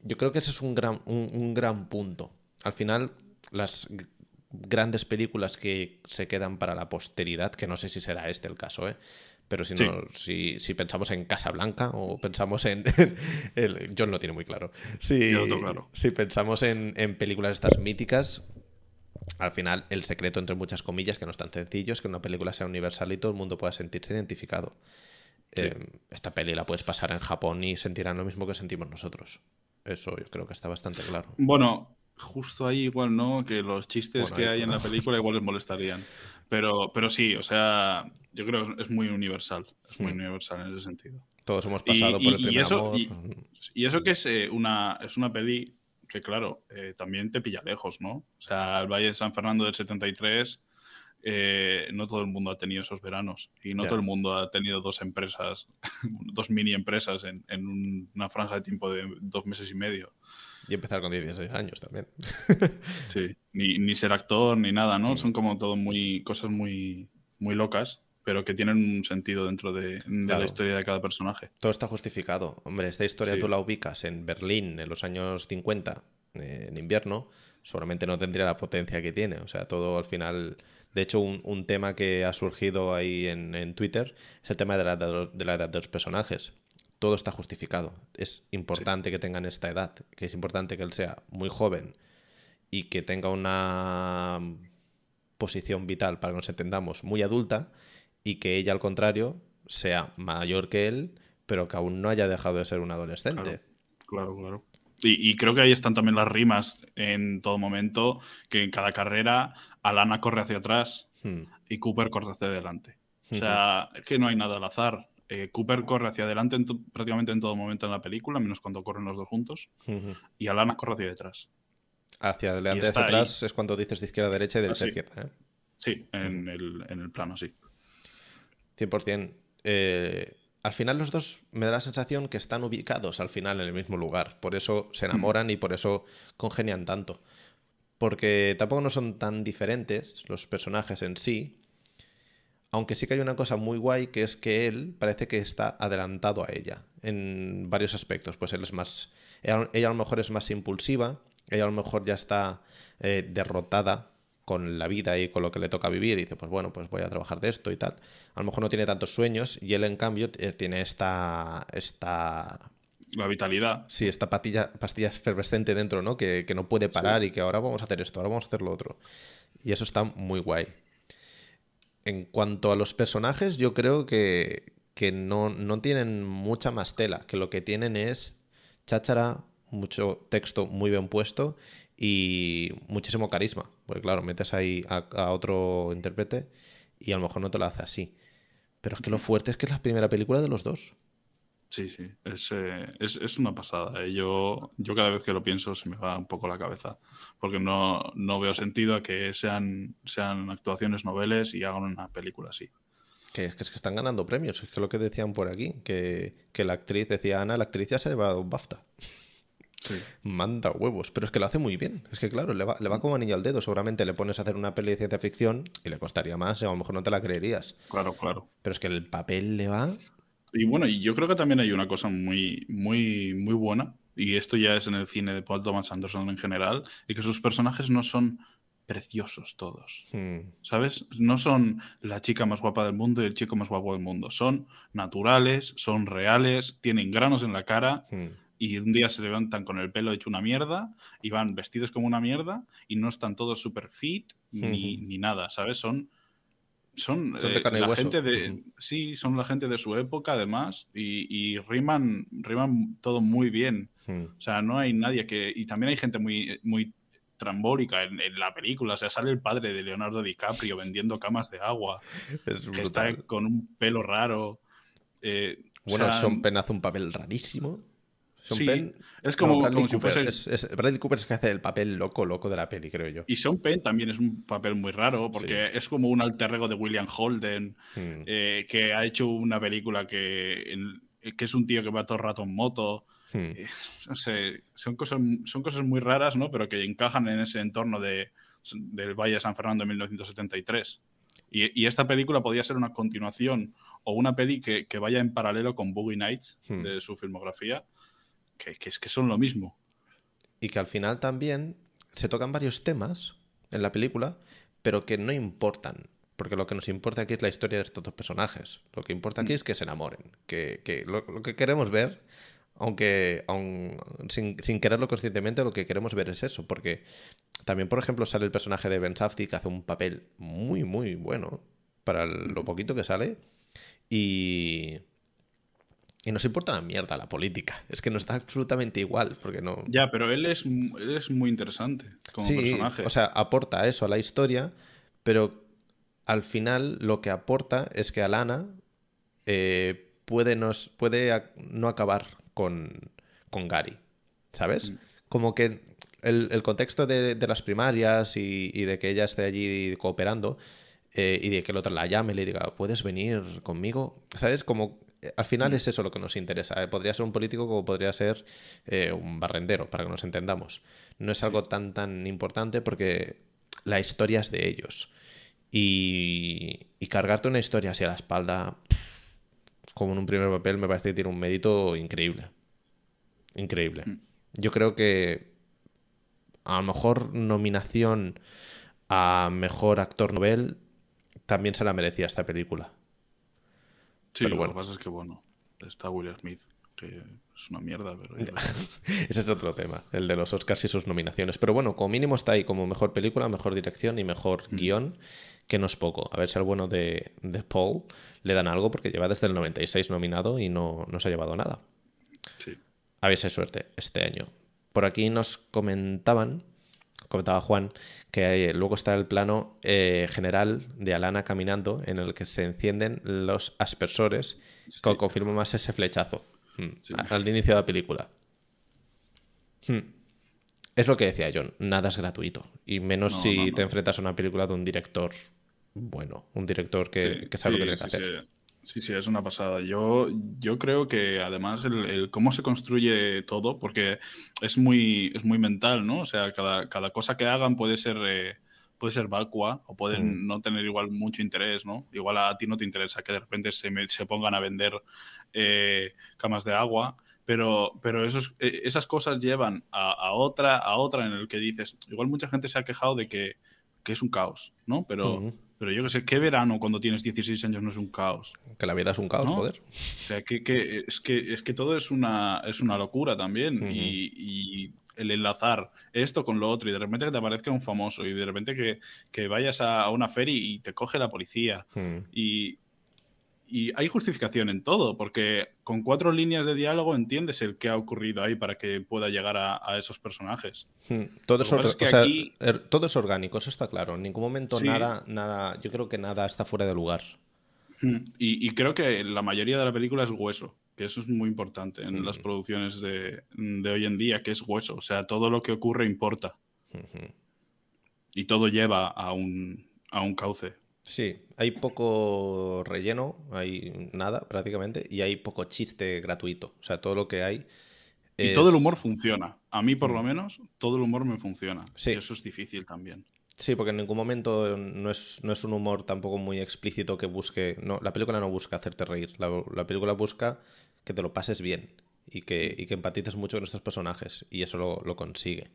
Yo creo que ese es un gran, un, gran punto. Al final, las grandes películas que se quedan para la posteridad, que no sé si será este el caso, ¿eh? pero si, no, si, si, pensamos en Casablanca o pensamos en... el, John lo tiene muy claro. Si, claro. si pensamos en, en películas estas míticas, al final el secreto, entre muchas comillas, que no es tan sencillo, es que una película sea universal y todo el mundo pueda sentirse identificado. Eh, esta peli la puedes pasar en Japón y sentirán lo mismo que sentimos nosotros. Eso yo creo que está bastante claro. Bueno, justo ahí igual no, que los chistes que hay en la película igual les molestarían. Pero, pero sí, o sea, yo creo que es muy universal. Es muy mm. universal en ese sentido. Todos hemos pasado por el primer eso, amor. Y, eso que es, eh, una, es una peli que claro, eh, también te pilla lejos, ¿no? O sea, el Valle de San Fernando del 73, eh, no todo el mundo ha tenido esos veranos y no todo el mundo ha tenido dos empresas, dos mini empresas en, una franja de tiempo de dos meses y medio. Y empezar con 16 años también. sí, ni, ser actor ni nada, ¿no? Mm. Son como todo muy, cosas muy, muy locas pero que tienen un sentido dentro de, la historia de cada personaje. Todo está justificado. Hombre, esta historia tú la ubicas en Berlín en los años 50, eh, en invierno, seguramente no tendría la potencia que tiene. O sea, todo al final... De hecho, un, tema que ha surgido ahí en, Twitter es el tema de la, de la edad de los personajes. Todo está justificado. Es importante que tengan esta edad, que es importante que él sea muy joven y que tenga una posición vital, para que nos entendamos, muy adulta y que ella, al contrario, sea mayor que él, pero que aún no haya dejado de ser un adolescente. Claro, claro. Y, creo que ahí están también las rimas en todo momento, que en cada carrera Alana corre hacia atrás hmm. y Cooper corre hacia adelante. O sea, es que no hay nada al azar. Eh, Cooper corre hacia adelante prácticamente en todo momento en la película, menos cuando corren los dos juntos, y Alana corre hacia detrás. Hacia adelante y hacia atrás es cuando dices de izquierda a derecha y de derecha a izquierda. ¿eh? Sí, en, el, en el plano, sí. 100%. Eh, al final los dos me da la sensación que están ubicados al final en el mismo lugar. Por eso se enamoran y por eso congenian tanto. Porque tampoco no son tan diferentes los personajes en sí. Aunque sí que hay una cosa muy guay que es que él parece que está adelantado a ella en varios aspectos. Pues él es más. Ella, a lo mejor es más impulsiva. Ella a lo mejor ya está eh, derrotada con la vida y con lo que le toca vivir y dice, pues bueno, pues voy a trabajar de esto y tal. A lo mejor no tiene tantos sueños y él en cambio eh, tiene esta... esta la vitalidad. Sí, esta pastilla, pastilla efervescente dentro, ¿no? Que, no puede parar y que ahora vamos a hacer esto, ahora vamos a hacer lo otro. Y eso está muy guay. En cuanto a los personajes, yo creo que, que no, no tienen mucha más tela, que lo que tienen es cháchara, mucho texto muy bien puesto y muchísimo carisma. Porque claro, metes ahí a, otro intérprete y a lo mejor no te lo hace así. Pero es que lo fuerte es que es la primera película de los dos. Sí, sí, es, eh, es, una pasada. ¿eh? Yo, yo cada vez que lo pienso se me va un poco la cabeza, porque no, no veo sentido a que sean, sean actuaciones noveles y hagan una película así. Que es, que es que están ganando premios, es que lo que decían por aquí, que, que la actriz, decía Ana, la actriz ya se ha llevado un BAFTA. Manda huevos, pero es que lo hace muy bien. Es que claro, le va, le va como anillo al dedo. Seguramente le pones a hacer una peli de ciencia ficción y le costaría más, y a lo mejor no te la creerías. Claro, claro. Pero es que el papel le va. Y bueno, y yo creo que también hay una cosa muy, muy, muy buena, y esto ya es en el cine de Paul Thomas Anderson en general, y que sus personajes no son preciosos todos. Hmm. ¿Sabes? No son la chica más guapa del mundo y el chico más guapo del mundo. Son naturales, son reales, tienen granos en la cara. Hmm y un día se levantan con el pelo hecho una mierda y van vestidos como una mierda y no están todos super fit ni, nada, ¿sabes? Son, son, eh, la gente de... Sí, son la gente de su época además y, riman, riman todo muy bien. O sea, no hay nadie que... Y también hay gente muy, muy trambólica en, la película. O sea, sale el padre de Leonardo DiCaprio vendiendo camas de agua, que está con un pelo raro. Eh, bueno, Son Penn hace un papel rarísimo. Sean Penn, es como, Bradley, Cooper. Es, Bradley Cooper es que hace el papel loco, loco de la peli, creo yo. Y Sean Penn también es un papel muy raro, porque es como un alter ego de William Holden, hmm. eh, que ha hecho una película que, que es un tío que va todo el rato en moto. Hmm. Eh, no sé, son cosas, son cosas muy raras, ¿no? Pero que encajan en ese entorno de, del Valle de San Fernando en 1973. Y, y, esta película podría ser una continuación o una peli que, que vaya en paralelo con Boogie Nights hmm. de su filmografía que, es que son lo mismo. Y que al final también se tocan varios temas en la película, pero que no importan. Porque lo que nos importa aquí es la historia de estos dos personajes. Lo que importa aquí mm. es que se enamoren. Que, lo, que queremos ver, aunque sin, sin, quererlo conscientemente, lo que queremos ver es eso. Porque también, por ejemplo, sale el personaje de Ben Safdie que hace un papel muy, muy bueno para lo poquito que sale. Y, y nos importa la mierda la política. Es que nos da absolutamente igual, porque no... Ya, pero él es, es muy interesante como personaje. O sea, aporta eso a la historia, pero al final lo que aporta es que Alana eh, puede, nos, puede no acabar con, con Gary, ¿sabes? Mm. Como que el, contexto de, las primarias y, de que ella esté allí cooperando eh, y de que el otro la llame y le diga, ¿puedes venir conmigo? ¿Sabes? Como al final es eso lo que nos interesa. ¿eh? Podría ser un político como podría ser eh, un barrendero, para que nos entendamos. No es algo tan, tan importante porque la historia es de ellos. Y, cargarte una historia hacia la espalda, como en un primer papel, me parece que tiene un mérito increíble. Increíble. Mm. Yo creo que a lo mejor nominación a mejor actor novel también se la merecía esta película. Sí, lo que pasa es que, bueno, está Will Smith, que es una mierda, pero... Ese es otro tema, el de los Oscars y sus nominaciones. Pero bueno, como mínimo está ahí como mejor película, mejor dirección y mejor mm. guion, que no es poco. A ver si al bueno de, Paul le dan algo, porque lleva desde el 96 nominado y no, no se ha llevado nada. Sí. A ver si hay suerte este año. Por aquí nos comentaban comentaba Juan, que luego está el plano eh, general de Alana caminando en el que se encienden los aspersores, que confirma más ese flechazo hmm, al inicio de la película. Hmm. Es lo que decía John, nada es gratuito, y menos si te enfrentas a una película de un director bueno, un director que, sabe lo que tiene que hacer. Sí, sí, es una pasada. Yo, yo creo que además el, cómo se construye todo, porque es muy, es muy mental, ¿no? O sea, cada, cada cosa que hagan puede ser, eh, puede ser vacua o pueden mm. no tener igual mucho interés, ¿no? Igual a ti no te interesa que de repente se, se pongan a vender eh, camas de agua, pero, pero esos, e, esas cosas llevan a, otra, a otra en el que dices, igual mucha gente se ha quejado de que, que es un caos, ¿no? Pero... Pero yo que sé, ¿qué verano cuando tienes 16 años no es un caos? Que la vida es un caos, joder. O sea, que, es, que, es que todo es una, es una locura también. y, el enlazar esto con lo otro y de repente que te aparezca un famoso y de repente que, vayas a, una feria y te coge la policía. Y, y hay justificación en todo, porque con cuatro líneas de diálogo entiendes el que ha ocurrido ahí para que pueda llegar a, esos personajes. Hmm. Todo, es todo, es orgánico, eso está claro. En ningún momento nada, nada, yo creo que nada está fuera de lugar. Hmm. Y, creo que la mayoría de la película es hueso, que eso es muy importante en las hmm. producciones de, hoy en día, que es hueso. O sea, todo lo que ocurre importa. Y todo lleva a un, a un cauce. Sí, hay poco relleno, hay nada prácticamente, y hay poco chiste gratuito. O sea, todo lo que hay. Y todo el humor funciona. A mí, por lo mm. menos, todo el humor me funciona. Sí. Y eso es difícil también. Sí, porque en ningún momento no es, no es un humor tampoco muy explícito que busque. No, la película no busca hacerte reír. La, película busca que te lo pases bien y que, y que empatices mucho con estos personajes. Y eso lo, lo consigue.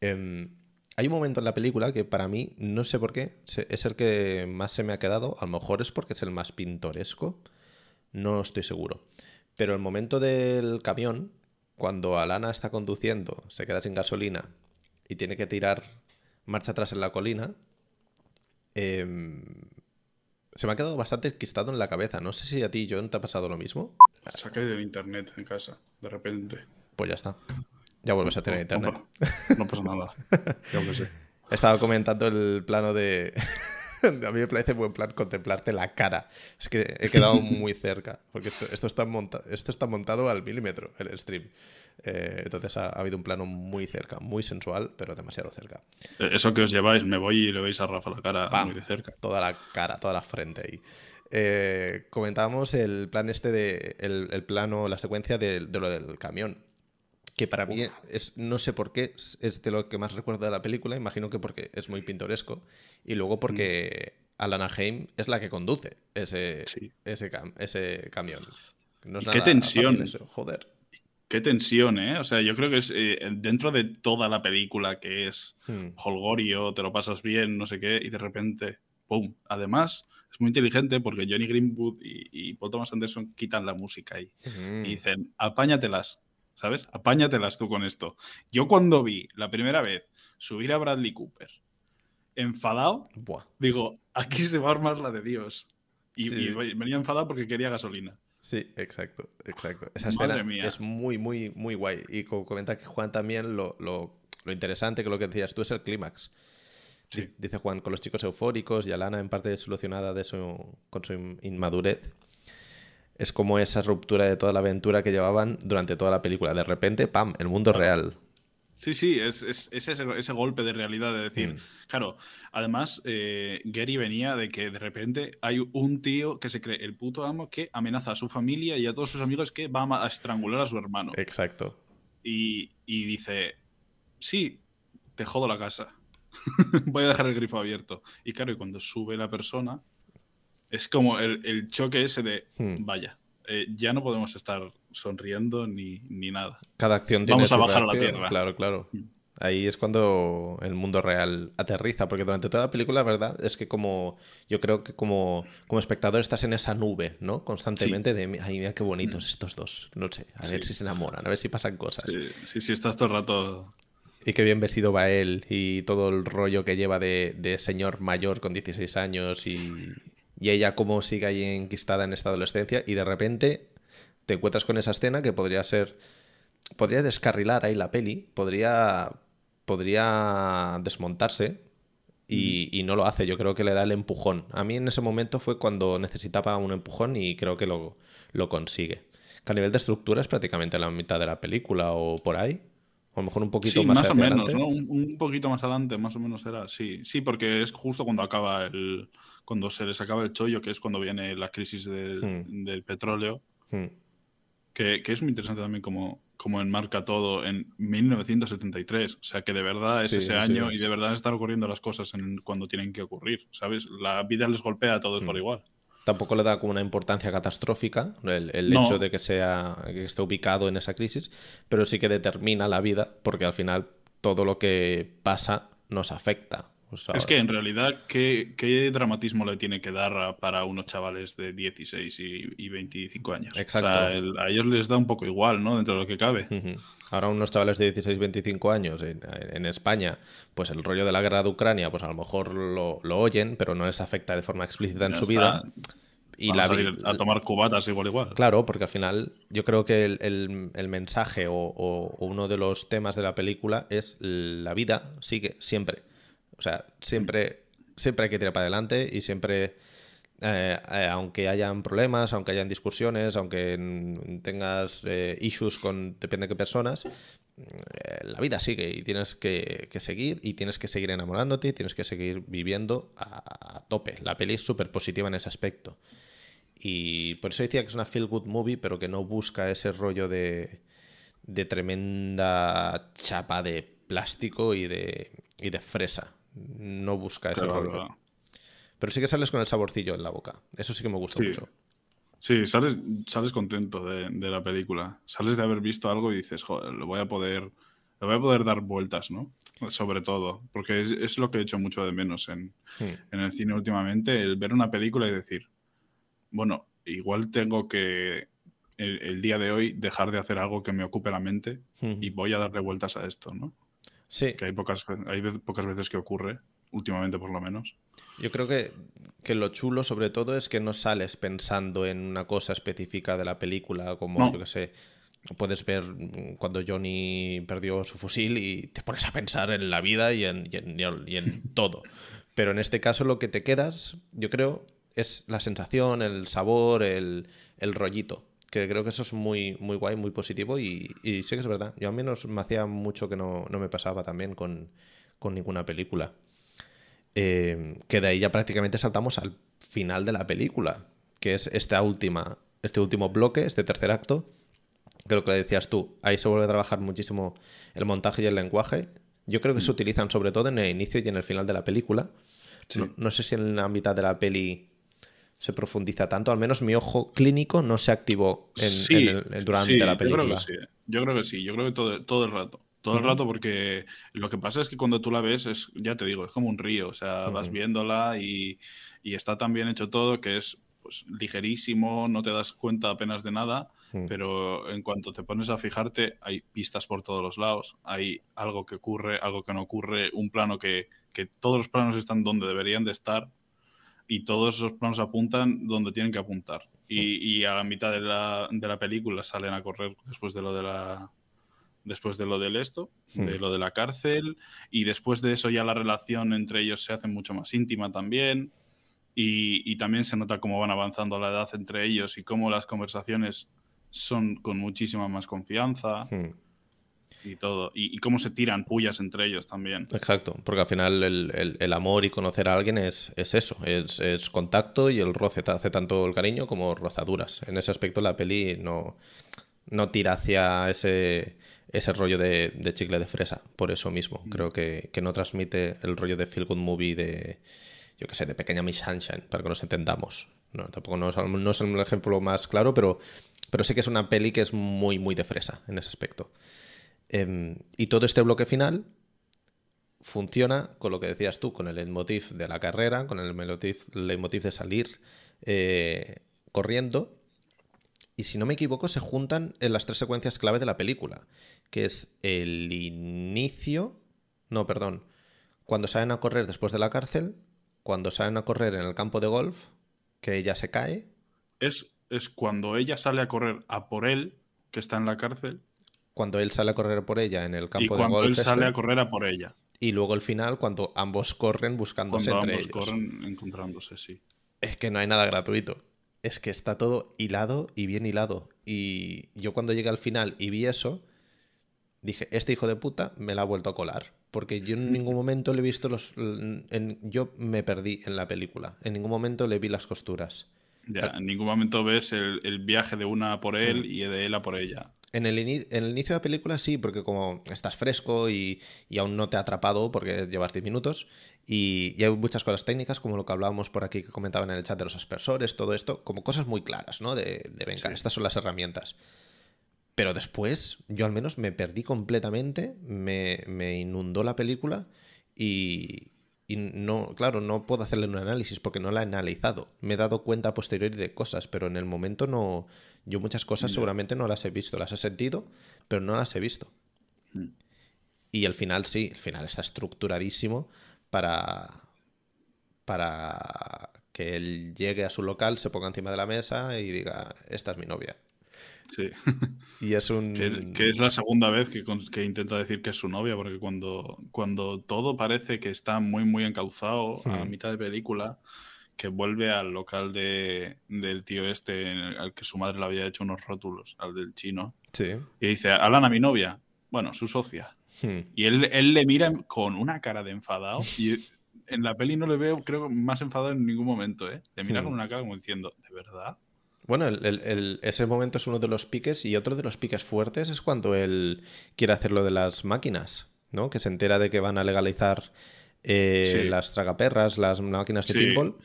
Eh, hay un momento en la película que para mí, no sé por qué, es el que más se me ha quedado. A lo mejor es porque es el más pintoresco. No estoy seguro. Pero el momento del camión, cuando Alana está conduciendo, se queda sin gasolina y tiene que tirar marcha atrás en la colina, em, se me ha quedado bastante esquistado en la cabeza. No sé si a ti, John, te ha pasado lo mismo. Caído del internet en casa, de repente. Pues ya está. Ya vuelves a tener internet. No, pasa nada. sé. He estado comentando el plano de. a mí me parece buen plan contemplarte la cara. Es que he quedado muy cerca. Porque esto, está, esto está montado al milímetro, el stream. Eh, entonces ha, habido un plano muy cerca, muy sensual, pero demasiado cerca. Eh, eso que os lleváis, me voy y le veis a Rafa la cara muy de cerca. Toda la cara, toda la frente ahí. Eh, comentábamos el plan este de. El, plano, la secuencia de lo del camión que para mí es, no sé por qué, es de lo que más recuerdo de la película, imagino que porque es muy pintoresco, y luego porque mm. Alana Haim es la que conduce ese, ese, ese camión. qué tensión. joder. Qué tensión, ¿eh? O sea, yo creo que es eh, dentro de toda la película que es hmm. holgorio, te lo pasas bien, no sé qué, y de repente, ¡pum! Además, es muy inteligente porque Johnny Greenwood y, Paul Thomas Anderson quitan la música ahí. Y dicen, apáñatelas, ¿sabes? Apáñatelas tú con esto. Yo cuando vi la primera vez subir a Bradley Cooper enfadado, digo, aquí se va a armar la de Dios. Y, venía enfadado porque quería gasolina. Sí, exacto, exacto. Esa escena es muy, muy, muy guay. Y como comenta que Juan también, lo, interesante que lo que decías tú es el clímax. Dice Juan, con los chicos eufóricos y Alana en parte desilusionada de con su inmadurez es como esa ruptura de toda la aventura que llevaban durante toda la película. De repente, ¡pam!, el mundo real. Sí, sí, es, ese, golpe de realidad de decir, mm. claro, además eh, Gary venía de que de repente hay un tío que se cree el puto amo que amenaza a su familia y a todos sus amigos que va a estrangular a su hermano. Exacto. Y, y dice, sí, te jodo la casa. Voy a dejar el grifo abierto. Y claro, y cuando sube la persona, es como el, choque ese de, hmm. vaya, eh, ya no podemos estar sonriendo ni, nada. Cada acción tiene Vamos a bajar a la tierra. Claro, claro. Hmm. Ahí es cuando el mundo real aterriza, porque durante toda la película, la verdad, es que como yo creo que como, como espectador estás en esa nube, ¿no? Constantemente de, ay, mira qué bonitos hmm. estos dos, no sé, a ver si se enamoran, a ver si pasan cosas. Sí, sí, estás todo el rato... Y qué bien vestido va él y todo el rollo que lleva de, de señor mayor con 16 años y, y ella como sigue ahí enquistada en esta adolescencia y de repente te encuentras con esa escena que podría ser podría descarrilar ahí la peli, podría podría desmontarse y, no lo hace. Yo creo que le da el empujón. A mí en ese momento fue cuando necesitaba un empujón y creo que lo, lo consigue. Que a nivel de estructura es prácticamente la mitad de la película o por ahí. O a lo mejor un poquito más, más o menos, ¿no? Un, poquito más adelante, más o menos era, sí. Sí, porque es justo cuando acaba el. Cuando se les acaba el chollo, que es cuando viene la crisis del, hmm. petróleo. Hmm. Que, que, es muy interesante también como, como enmarca todo en 1973. O sea, que de verdad es ese año y de verdad están ocurriendo las cosas en, cuando tienen que ocurrir, ¿sabes? La vida les golpea a todos por hmm. igual. Tampoco le da como una importancia catastrófica el, hecho de que, sea, que esté ubicado en esa crisis, pero sí que determina la vida, porque al final todo lo que pasa nos afecta. es que en realidad, ¿qué, dramatismo le tiene que dar para unos chavales de 16 y, 25 años? Exacto. a ellos les da un poco igual, ¿no? Dentro de lo que cabe. Ahora unos chavales de 16, 25 años en, España, pues el rollo de la guerra de Ucrania, pues a lo mejor lo, oyen, pero no les afecta de forma explícita en su vida. Y la, a, a, tomar cubatas igual igual. Claro, porque al final yo creo que el, mensaje o, uno de los temas de la película es la vida sigue siempre. O sea, siempre, siempre hay que tirar para adelante y siempre eh, eh, aunque hayan problemas, aunque hayan discusiones, aunque tengas eh, issues con depende de qué personas, la vida sigue y tienes que, seguir y tienes que seguir enamorándote y tienes que seguir viviendo a, tope. La peli es súper positiva en ese aspecto. Y por eso decía que es una feel good movie, pero que no busca ese rollo de, de tremenda chapa de plástico y de, y de fresa. No busca ese rollo. Pero sí que sales con el saborcillo en la boca. Eso sí que me gusta mucho. Sí, sales, sales contento de, la película. Sales de haber visto algo y dices, joder, lo voy a poder, lo voy a poder dar vueltas, ¿no? Sobre todo. Porque es, lo que he hecho mucho de menos en, en el cine últimamente, el ver una película y decir, bueno, igual tengo que el, día de hoy dejar de hacer algo que me ocupe la mente y voy a darle vueltas a esto, ¿no? Sí. Que hay pocas, hay pocas veces que ocurre, últimamente por lo menos. Yo creo que, lo chulo sobre todo es que no sales pensando en una cosa específica de la película, como yo que sé, puedes ver cuando Johnny perdió su fusil y te pones a pensar en la vida y en, y en, todo. Pero en este caso lo que te quedas, yo creo, es la sensación, el sabor, el, el rollito. Que creo que eso es muy, muy guay, muy positivo y, y sí que es verdad. Yo al menos me hacía mucho que no, no me pasaba también con, con ninguna película. Eh, que de ahí ya prácticamente saltamos al final de la película, que es esta última, este último bloque, este tercer acto. Creo que lo decías tú, ahí se vuelve a trabajar muchísimo el montaje y el lenguaje. Yo creo que se mm. utilizan sobre todo en el inicio y en el final de la película. No, sé si en la mitad de la peli se profundiza tanto, al menos mi ojo clínico no se activó durante la película. Yo creo que sí, yo creo que todo, todo el rato. Todo el rato porque lo que pasa es que cuando tú la ves es, ya te digo, es como un río, o sea, vas viéndola y, está tan bien hecho todo que es pues, ligerísimo, no te das cuenta apenas de nada, pero en cuanto te pones a fijarte hay pistas por todos los lados, hay algo que ocurre, algo que no ocurre, un plano que, que todos los planos están donde deberían de estar y todos esos planos apuntan donde tienen que apuntar. Y, y a la mitad de la, de la película salen a correr después de lo de la después de lo del esto, de hmm. lo de la cárcel, y después de eso ya la relación entre ellos se hace mucho más íntima también, y, también se nota cómo van avanzando la edad entre ellos y cómo las conversaciones son con muchísima más confianza. Hmm. Y todo, y, cómo se tiran pullas entre ellos también. Exacto, porque al final el, amor y conocer a alguien es, eso, es, contacto y el roce hace tanto el cariño como rozaduras. En ese aspecto la peli no, no tira hacia ese, ese rollo de, chicle de fresa, por eso mismo. Mm. Creo que, no transmite el rollo de feel good movie de, yo qué sé, de pequeña Miss Sunshine, para que nos entendamos. No, tampoco no es, no es el ejemplo más claro, pero, pero sí que es una peli que es muy, muy de fresa en ese aspecto. Em, y todo este bloque final funciona con lo que decías tú, con el leitmotiv de la carrera, con el leitmotiv, de salir eh, corriendo y si no me equivoco, se juntan en las tres secuencias clave de la película, que es el inicio, no, perdón, cuando salen a correr después de la cárcel, cuando salen a correr en el campo de golf, que ella se cae. Es, es cuando ella sale a correr a por él, que está en la cárcel. Cuando él sale a correr por ella en el campo de golf. Cuando él sale este. a correr a por ella. Y luego el final, cuando ambos corren buscándose cuando entre ambos corren encontrándose, sí. Es que no hay nada gratuito es que está todo hilado y bien hilado. Y yo cuando llegué al final y vi eso, dije, este hijo de puta me la ha vuelto a colar. Porque yo en ningún momento le he visto los... yo me perdí en la película. En ningún momento le vi las costuras. Ya, en ningún momento ves el, viaje de una por él mm. y de él a por ella. En el, en el, inicio de la película sí, porque como estás fresco y, aún no te ha atrapado porque llevas 10 minutos y, hay muchas cosas técnicas como lo que hablábamos por aquí que comentaban en el chat de los aspersores, todo esto, como cosas muy claras, ¿no? De, de venga, estas son las herramientas. Pero después yo al menos me perdí completamente, me, me inundó la película y, y no, claro, no puedo hacerle un análisis porque no la he analizado. Me he dado cuenta a posteriori de cosas, pero en el momento no. Yo muchas cosas seguramente no las he visto, las he sentido, pero no las he visto. Mm. Y el final sí, el final está estructuradísimo para. para que él llegue a su local, se ponga encima de la mesa y diga, esta es mi novia. Sí. Y es un. Que, es la segunda vez que, intenta decir que es su novia, porque cuando, cuando todo parece que está muy, muy encauzado a hmm. mitad de película, que vuelve al local de, del tío este, al que su madre le había hecho unos rótulos, al del chino. Sí. Y dice: Hablan a mi novia. Bueno, su socia. Hmm. Y él, él le mira con una cara de enfadado. Y en la peli no le veo, creo, más enfadado en ningún momento, ¿eh? Le mira hmm. con una cara como diciendo: ¿De verdad? Bueno, ese momento es uno de los piques y otro de los piques fuertes es cuando él quiere hacer lo de las máquinas, ¿no? Que se entera de que van a legalizar eh, las tragaperras, las máquinas de pinball.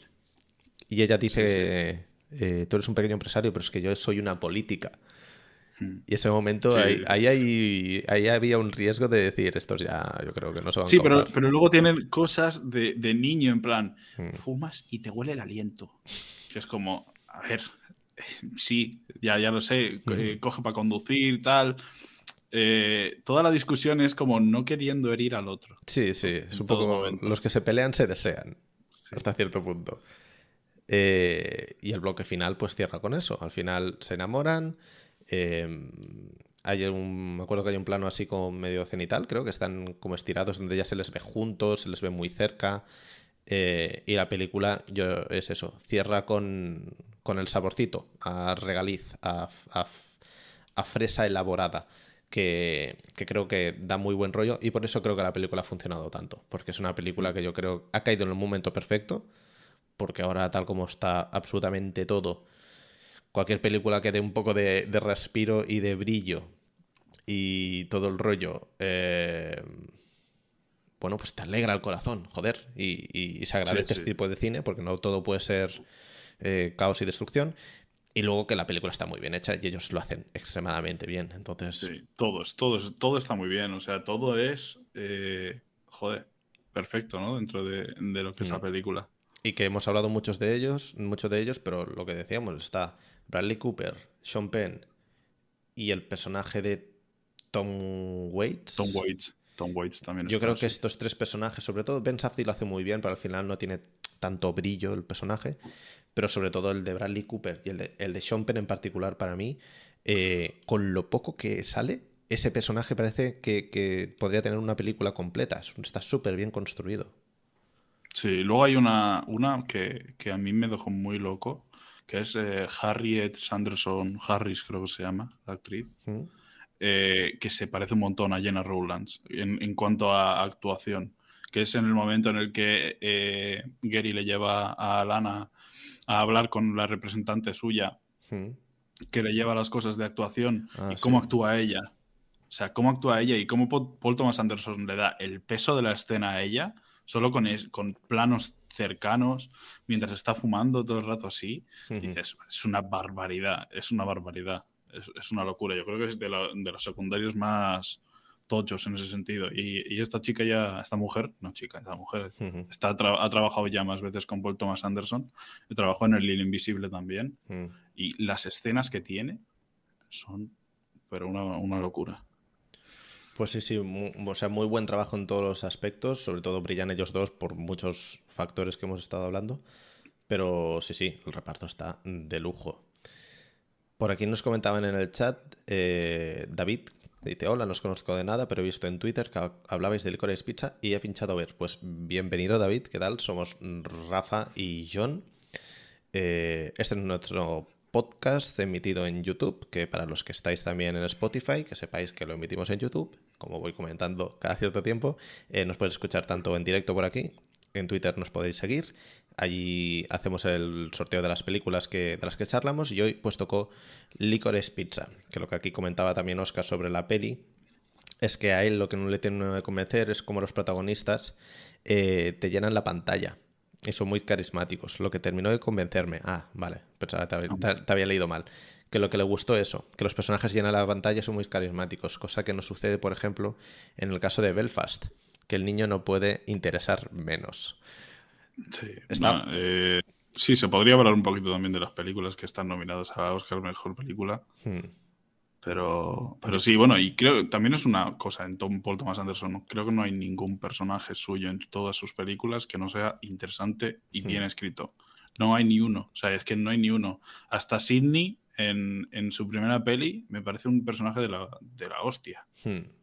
Y ella dice, eh, tú eres un pequeño empresario, pero es que yo soy una política. Hmm. Y ese momento, ahí, ahí, ahí, había un riesgo de decir, estos ya, yo creo que no se van Sí, pero, pero luego tienen cosas de, de niño, en plan, hmm. fumas y te huele el aliento. Que es como, a ver, sí, ya, ya lo sé, eh, coge para conducir, tal. Eh, toda la discusión es como no queriendo herir al otro. Sí, sí, es un poco los que se pelean se desean hasta cierto punto. Eh, y el bloque final pues cierra con eso. Al final se enamoran. Em, hay un, me acuerdo que hay un plano así como medio cenital, creo que están como estirados donde ya se les ve juntos, se les ve muy cerca. Y la película yo, es eso, cierra con, con el saborcito a regaliz, a, fresa elaborada. Que, creo que da muy buen rollo y por eso creo que la película ha funcionado tanto, porque es una película que yo creo ha caído en el momento perfecto, porque ahora tal como está absolutamente todo, cualquier película que dé un poco de, respiro y de brillo y todo el rollo, eh, bueno, pues te alegra el corazón, joder, y, se agradece este tipo de cine, porque no todo puede ser eh, caos y destrucción. Y luego que la película está muy bien hecha y ellos lo hacen extremadamente bien. Entonces. Sí, todo, todo, todo está muy bien. O sea, todo es. Eh, joder, perfecto, ¿no? Dentro de, lo que es la película. Y que hemos hablado muchos de ellos, muchos de ellos, pero lo que decíamos, está Bradley Cooper, Sean Penn y el personaje de Tom Waits. Tom Waits. Tom Waits también. Yo creo que estos tres personajes, sobre todo Ben Safdie lo hace muy bien, pero al final no tiene tanto brillo el personaje pero sobre todo el de Bradley Cooper y el de, el de Sean Penn en particular para mí, eh, con lo poco que sale, ese personaje parece que, podría tener una película completa. Está súper bien construido. Sí, luego hay una, una que, a mí me dejó muy loco, que es eh, Harriet Sanderson Harris, creo que se llama, la actriz, mm. Eh, que se parece un montón a Jenna Rowlands en, en, cuanto a actuación, que es en el momento en el que Gary le lleva a Lana a hablar con la representante suya hmm. que le lleva las cosas de actuación ah, y cómo actúa ella. O sea, cómo actúa ella y cómo Paul Thomas Anderson le da el peso de la escena a ella, solo con, con planos cercanos, mientras está fumando todo el rato así. Dices, es una barbaridad, es una barbaridad, es, una locura. Yo creo que es de, de los secundarios más, tochos en ese sentido. Y, esta chica ya, esta mujer, no chica, esta mujer, está, ha trabajado ya más veces con Paul Thomas Anderson, trabajó en El Hilo Invisible también, y las escenas que tiene son, pero una, locura. Pues sí, sí, o sea, muy buen trabajo en todos los aspectos, sobre todo brillan ellos dos por muchos factores que hemos estado hablando, pero sí, sí, el reparto está de lujo. Por aquí nos comentaban en el chat eh, David, Dice, hola, no os conozco de nada, pero he visto en Twitter que hablabais de licores pizza y he pinchado ver. Pues bienvenido David, ¿qué tal? Somos Rafa y John. Eh, este es nuestro podcast emitido en YouTube, que para los que estáis también en Spotify, que sepáis que lo emitimos en YouTube, como voy comentando cada cierto tiempo, eh, nos podéis escuchar tanto en directo por aquí, en Twitter nos podéis seguir, allí hacemos el sorteo de las películas que, de las que charlamos y hoy pues tocó Licorice Pizza, que lo que aquí comentaba también Oscar sobre la peli, es que a él lo que no le tiene que convencer es como los protagonistas eh, te llenan la pantalla y son muy carismáticos. Lo que terminó de convencerme, ah, vale, pensaba, te, te, había leído mal, que lo que le gustó eso, que los personajes llenan la pantalla son muy carismáticos, cosa que no sucede, por ejemplo, en el caso de Belfast, que el niño no puede interesar menos. Sí, eh, sí se podría hablar un poquito también de las películas que están nominadas a Oscar Mejor Película. Hmm. Pero, pero sí, bueno, y creo que también es una cosa en Tom Paul Thomas Anderson. Creo que no hay ningún personaje suyo en todas sus películas que no sea interesante y bien hmm. escrito. No hay ni uno. O sea, es que no hay ni uno. Hasta Sidney, en, en su primera peli, me parece un personaje de la, de la hostia. Hmm.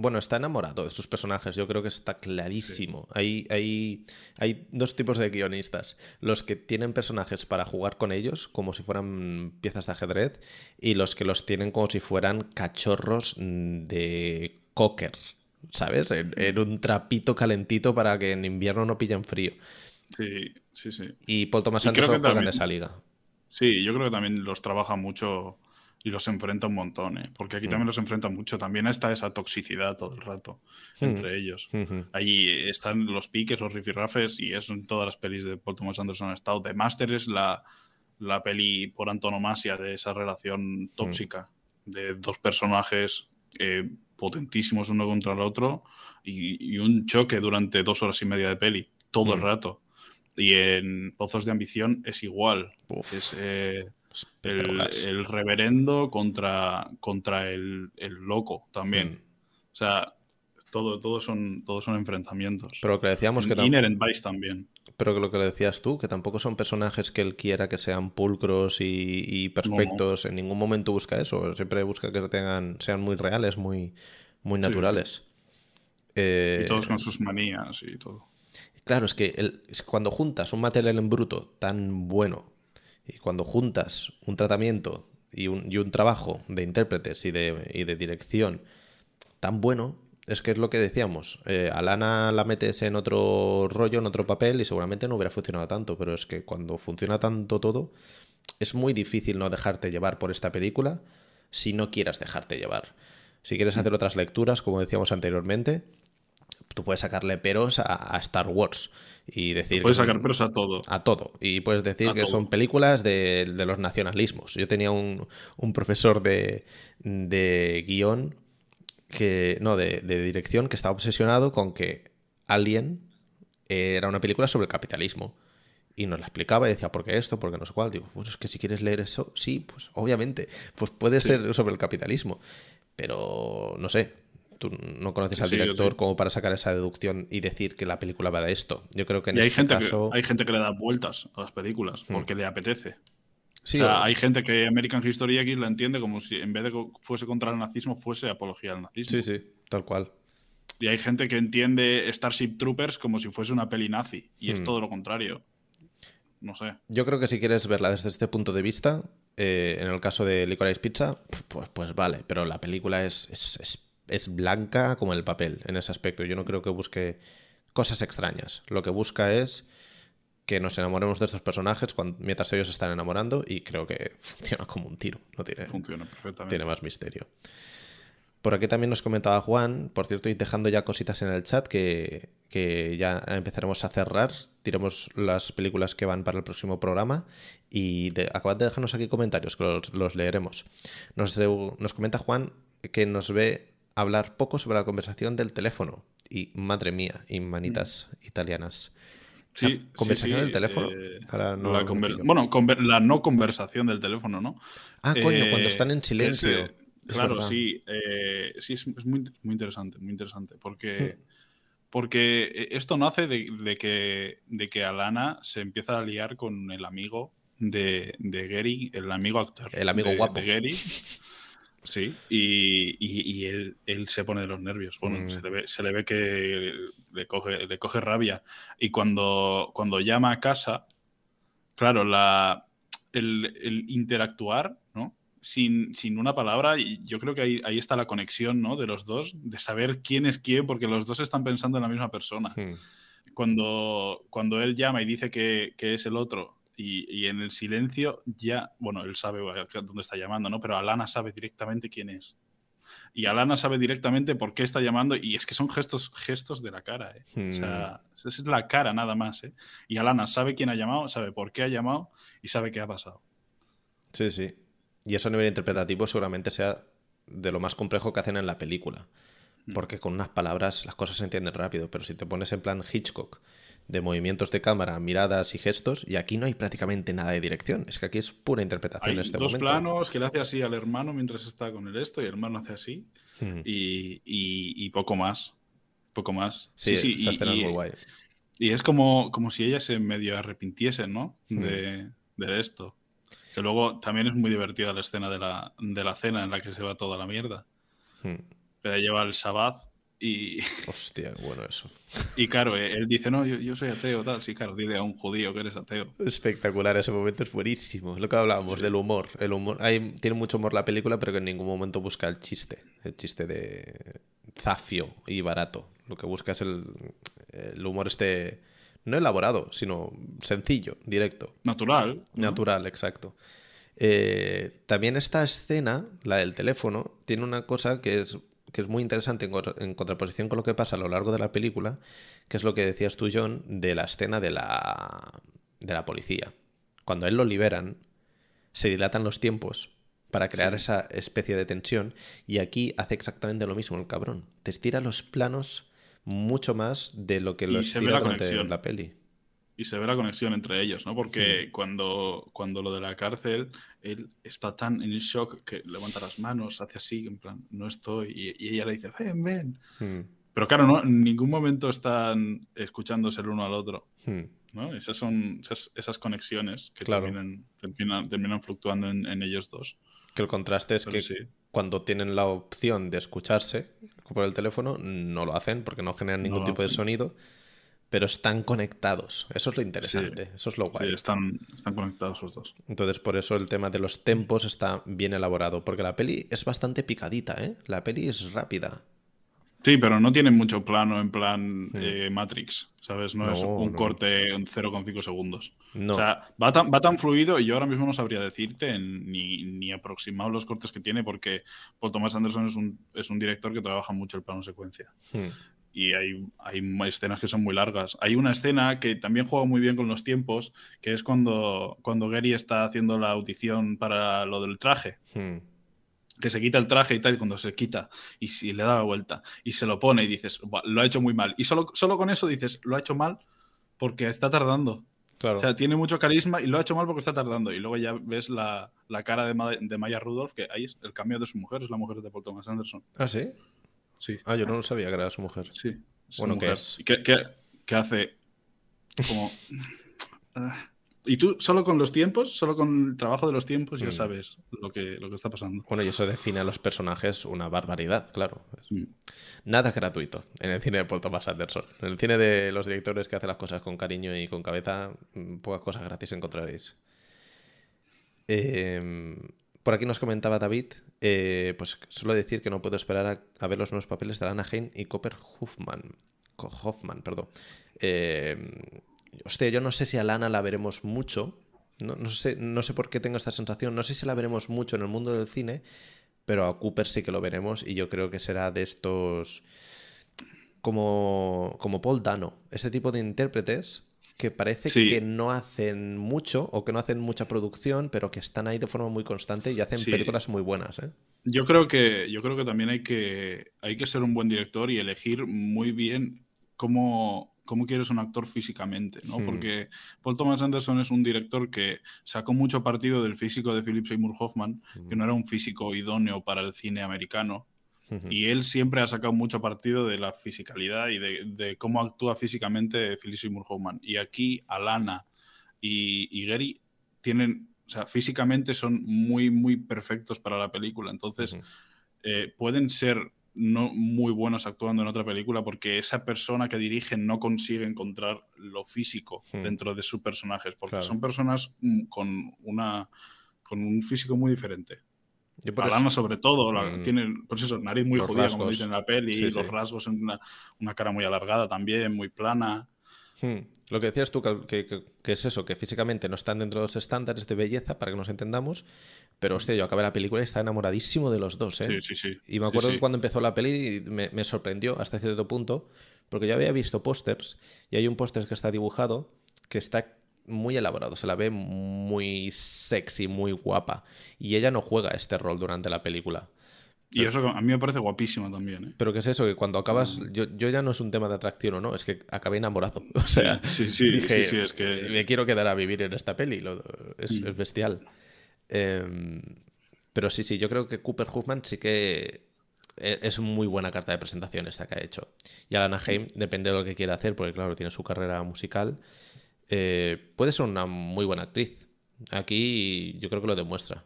Bueno, está enamorado de sus personajes, yo creo que está clarísimo. Hay, hay, hay, dos tipos de guionistas. Los que tienen personajes para jugar con ellos, como si fueran piezas de ajedrez, y los que los tienen como si fueran cachorros de cocker, ¿sabes? En, un trapito calentito para que en invierno no pillen frío. Sí, sí, sí. Y Paul Thomas Anderson juega en esa liga. Sí, yo creo que también los trabaja mucho y los enfrenta un montón, ¿eh? porque aquí también mm. los enfrenta mucho. También está esa toxicidad todo el rato mm. entre ellos. Ahí están los piques, los rifirrafes, y eso en todas las pelis de Paul Thomas Anderson ha estado. The Master es la, la peli por antonomasia de esa relación tóxica mm. de dos personajes eh, potentísimos uno contra el otro y, un choque durante dos horas y media de peli, todo el rato. Y en Pozos de Ambición es igual. Es. Eh, el, reverendo contra, contra el, loco también. Mm. O sea, todo, todo son, todos son enfrentamientos. Pero que decíamos que Inherent Vice también. Pero que lo que le decías tú, que tampoco son personajes que él quiera que sean pulcros y, perfectos. En ningún momento busca eso. Siempre busca que tengan, sean muy reales, muy, muy naturales. y todos con sus manías y todo. Claro, es que cuando juntas un material en bruto tan bueno y cuando juntas un tratamiento y un, trabajo de intérpretes y de, dirección tan bueno, es que es lo que decíamos. Eh, a Lana la metes en otro rollo, en otro papel, y seguramente no hubiera funcionado tanto. Pero es que cuando funciona tanto todo, es muy difícil no dejarte llevar por esta película si no quieras dejarte llevar. Si quieres hacer otras lecturas, como decíamos anteriormente, tú puedes sacarle peros a, Star Wars y decir... Puedes sacar peros a todo. A todo. Y puedes decir que son películas de, los nacionalismos. Yo tenía un, profesor de, de, guion, que, no, de, dirección, que estaba obsesionado con que Alien era una película sobre el capitalismo. Y nos la explicaba y decía, ¿por qué esto? ¿Por qué no sé cuál? Digo, pues es que si quieres leer eso, sí, pues obviamente, pues puede ser sobre el capitalismo. Pero no sé, tú no conoces al director como para sacar esa deducción y decir que la película va de esto. Yo creo que en y hay este gente caso... Que, hay gente que le da vueltas a las películas hmm. porque le apetece. Sí, Hay gente que American History X la entiende como si en vez de que fuese contra el nazismo, fuese apología al nazismo. Sí, sí, tal cual. Y hay gente que entiende Starship Troopers como si fuese una peli nazi. Y es hmm. todo lo contrario. No sé. Yo creo que si quieres verla desde este punto de vista, eh, en el caso de Licorice Pizza, pues, pues vale. Pero la película es, es es blanca como el papel en ese aspecto. Yo no creo que busque cosas extrañas. Lo que busca es que nos enamoremos de estos personajes cuando, mientras ellos se están enamorando y creo que funciona como un tiro. No tiene, funciona perfectamente. Tiene más misterio. Por aquí también nos comentaba Juan, por cierto, y dejando ya cositas en el chat que, ya empezaremos a cerrar. Tiremos las películas que van para el próximo programa y acabad de dejarnos aquí comentarios que los, leeremos. Nos, nos comenta Juan que nos ve hablar poco sobre la conversación del teléfono. Y madre mía, y manitas mm. italianas. Sí, conversación del teléfono. Eh, bueno, la no conversación del teléfono, ¿no? Ah, coño, cuando eh, están en silencio. claro, sí. Eh, sí, es, muy, muy, interesante, muy interesante. Porque, hmm. porque esto nace de, de, que, de que Alana se empieza a liar con el amigo de, de Gary, el amigo actor. El amigo guapo. De Gary. Sí, y, él, se pone de los nervios. Bueno, mm. se, le ve, que le coge, le coge rabia. Y cuando, cuando llama a casa, claro, la, el, interactuar, ¿no? Sin, sin, una palabra, y yo creo que ahí, ahí, está la conexión, ¿no? De los dos, de saber quién es quién, porque los dos están pensando en la misma persona. Hmm. Cuando, cuando él llama y dice que, que es el otro, y, y, en el silencio ya, bueno, él sabe dónde está llamando, ¿no? Pero Alana sabe directamente quién es y Alana sabe directamente por qué está llamando y es que son gestos, gestos de la cara. ¿eh? O sea, hmm. es la cara nada más. ¿eh? Y Alana sabe quién ha llamado, sabe por qué ha llamado y sabe qué ha pasado. Sí, sí. Y eso a nivel interpretativo seguramente sea de lo más complejo que hacen en la película. Hmm. Porque con unas palabras las cosas se entienden rápido, pero si te pones en plan Hitchcock de movimientos de cámara, miradas y gestos, y aquí no hay prácticamente nada de dirección. Es que aquí es pura interpretación en este dos planos que le hace así al hermano mientras está con el esto, y el hermano hace así, hmm. y, poco más. Poco más. Sí, sí, esa escena y, es muy guay. Y es como, como si ella se medio arrepintiese, ¿no? Hmm. De, esto. Que luego también es muy divertida la escena de la, de la cena en la que se va toda la mierda. Hmm. Pero lleva el sabbat y... Hostia, bueno eso. Y claro, eh, él dice, no, yo, soy ateo, tal. Sí, claro, dile a un judío que eres ateo. Espectacular, ese momento es buenísimo. lo que hablábamos del humor. El humor hay, tiene mucho humor la película, pero que en ningún momento busca el chiste. El chiste de zafio y barato. Lo que busca es el, el humor este... No elaborado, sino sencillo, directo. Natural. Natural, exacto. Eh, también esta escena, la del teléfono, tiene una cosa que es que es muy interesante en, contraposición con lo que pasa a lo largo de la película, que es lo que decías tú, John, de la escena de la, de la policía. Cuando a él lo liberan, se dilatan los tiempos para crear esa especie de tensión y aquí hace exactamente lo mismo el cabrón. Te estira los planos mucho más de lo que lo estira durante la peli y se ve la conexión entre ellos, ¿no? Porque cuando, cuando lo de la cárcel, él está tan en shock que levanta las manos, hace así, en plan, no estoy, y, ella le dice, ven, ven. Hmm. Pero claro, no, en ningún momento están escuchándose el uno al otro. Hmm. ¿no? Esas son esas, conexiones que terminan, terminan, fluctuando en, ellos dos. Que el contraste es que cuando tienen la opción de escucharse por el teléfono, no lo hacen porque no generan ningún tipo de sonido pero están conectados. Eso es lo interesante, eso es lo guay. Sí, están, están conectados los dos. Entonces, por eso el tema de los tempos está bien elaborado, porque la peli es bastante picadita, ¿eh? La peli es rápida. Sí, pero no tiene mucho plano en plan hmm. eh, Matrix, ¿sabes? No, es un corte en 0,5 segundos. No. O sea, va tan, va tan, fluido y yo ahora mismo no sabría decirte ni, ni aproximado los cortes que tiene porque Paul Thomas Anderson es un, es un director que trabaja mucho el plano secuencia. Hmm y hay, hay escenas que son muy largas. Hay una escena que también juega muy bien con los tiempos, que es cuando, cuando Gary está haciendo la audición para lo del traje. Hmm. Que se quita el traje y tal, y cuando se quita y si le da la vuelta y se lo pone y dices, lo ha hecho muy mal. Y solo, solo con eso dices, lo ha hecho mal porque está tardando. Claro. O sea, tiene mucho carisma y lo ha hecho mal porque está tardando. Y luego ya ves la, la cara de, de, Maya Rudolph, que ahí es el cambio de su mujer, es la mujer de Paul Thomas Anderson. ¿Ah, sí? Sí. Ah, yo no lo sabía que era su mujer. Sí. Bueno, ¿qué es? ¿Qué, qué, hace? Como. Ah. y tú, solo con los tiempos, solo con el trabajo de los tiempos, ya mm. sabes lo que, lo que está pasando. Bueno, y eso define a los personajes una barbaridad, claro. Nada gratuito en el cine de Paul Thomas Anderson. En el cine de los directores que hacen las cosas con cariño y con cabeza, mm, pocas cosas gratis encontraréis. Eh, por aquí nos comentaba David, eh, pues solo decir que no puedo esperar a, ver los nuevos papeles de Lana Hein y Copper Hoffman. Hoffman, perdón. Eh, hostia, yo no sé si a Lana la veremos mucho. No, sé, no sé por qué tengo esta sensación. No sé si la veremos mucho en el mundo del cine, pero a Cooper sí que lo veremos y yo creo que será de estos como, como Paul Dano. Este tipo de intérpretes que parece que no hacen mucho o que no hacen mucha producción, pero que están ahí de forma muy constante y hacen películas muy buenas. ¿eh? Yo creo que yo creo que también hay que hay que ser un buen director y elegir muy bien cómo, cómo quieres un actor físicamente, ¿no? Hmm. Porque Paul Thomas Anderson es un director que sacó mucho partido del físico de Philip Seymour Hoffman, que no era un físico idóneo para el cine americano y él siempre ha sacado mucho partido de la fisicalidad y de, cómo actúa físicamente Philip Seymour Hoffman. Y aquí Alana y, y Gary tienen, o sea, físicamente son muy, muy perfectos para la película. Entonces, eh, pueden ser no muy buenos actuando en otra película porque esa persona que dirige no consigue encontrar lo físico dentro de sus personajes, porque Claro. son personas mm, con una con un físico muy diferente. Alana, eso- sobre todo, Mm. tiene, pues eso, nariz muy Los como rasgos. dicen en la peli, Sí, los sí. rasgos en una, una cara muy alargada también, muy plana. Hmm. Lo que decías tú, que, que- que es eso, que físicamente no están dentro de los estándares de belleza para que nos entendamos, pero hostia, yo acabé la película y estaba enamoradísimo de los dos, ¿eh? Sí, sí, sí. Y me acuerdo sí. que cuando empezó la peli me, me sorprendió hasta cierto punto, porque yo había visto pósters y hay un póster que está dibujado que está muy elaborado, se la ve muy sexy, muy guapa, y ella no juega este rol durante la película. Y eso a mí me parece guapísimo también. ¿eh? Pero que es eso, que cuando acabas, Mm. yo, yo ya no es un tema de atracción o no, es que acabé enamorado. O sea, Sí, sí, dije, sí, sí, es que- me quiero quedar a vivir en esta peli, lo- es, Mm. es bestial. Em, pero sí, sí, yo creo que Cooper Hoffman sí que e- es muy buena carta de presentación esta que ha hecho. Y Alana Haim depende de lo que quiera hacer, porque claro, tiene su carrera musical. Eh, puede ser una muy buena actriz. Aquí yo creo que lo demuestra.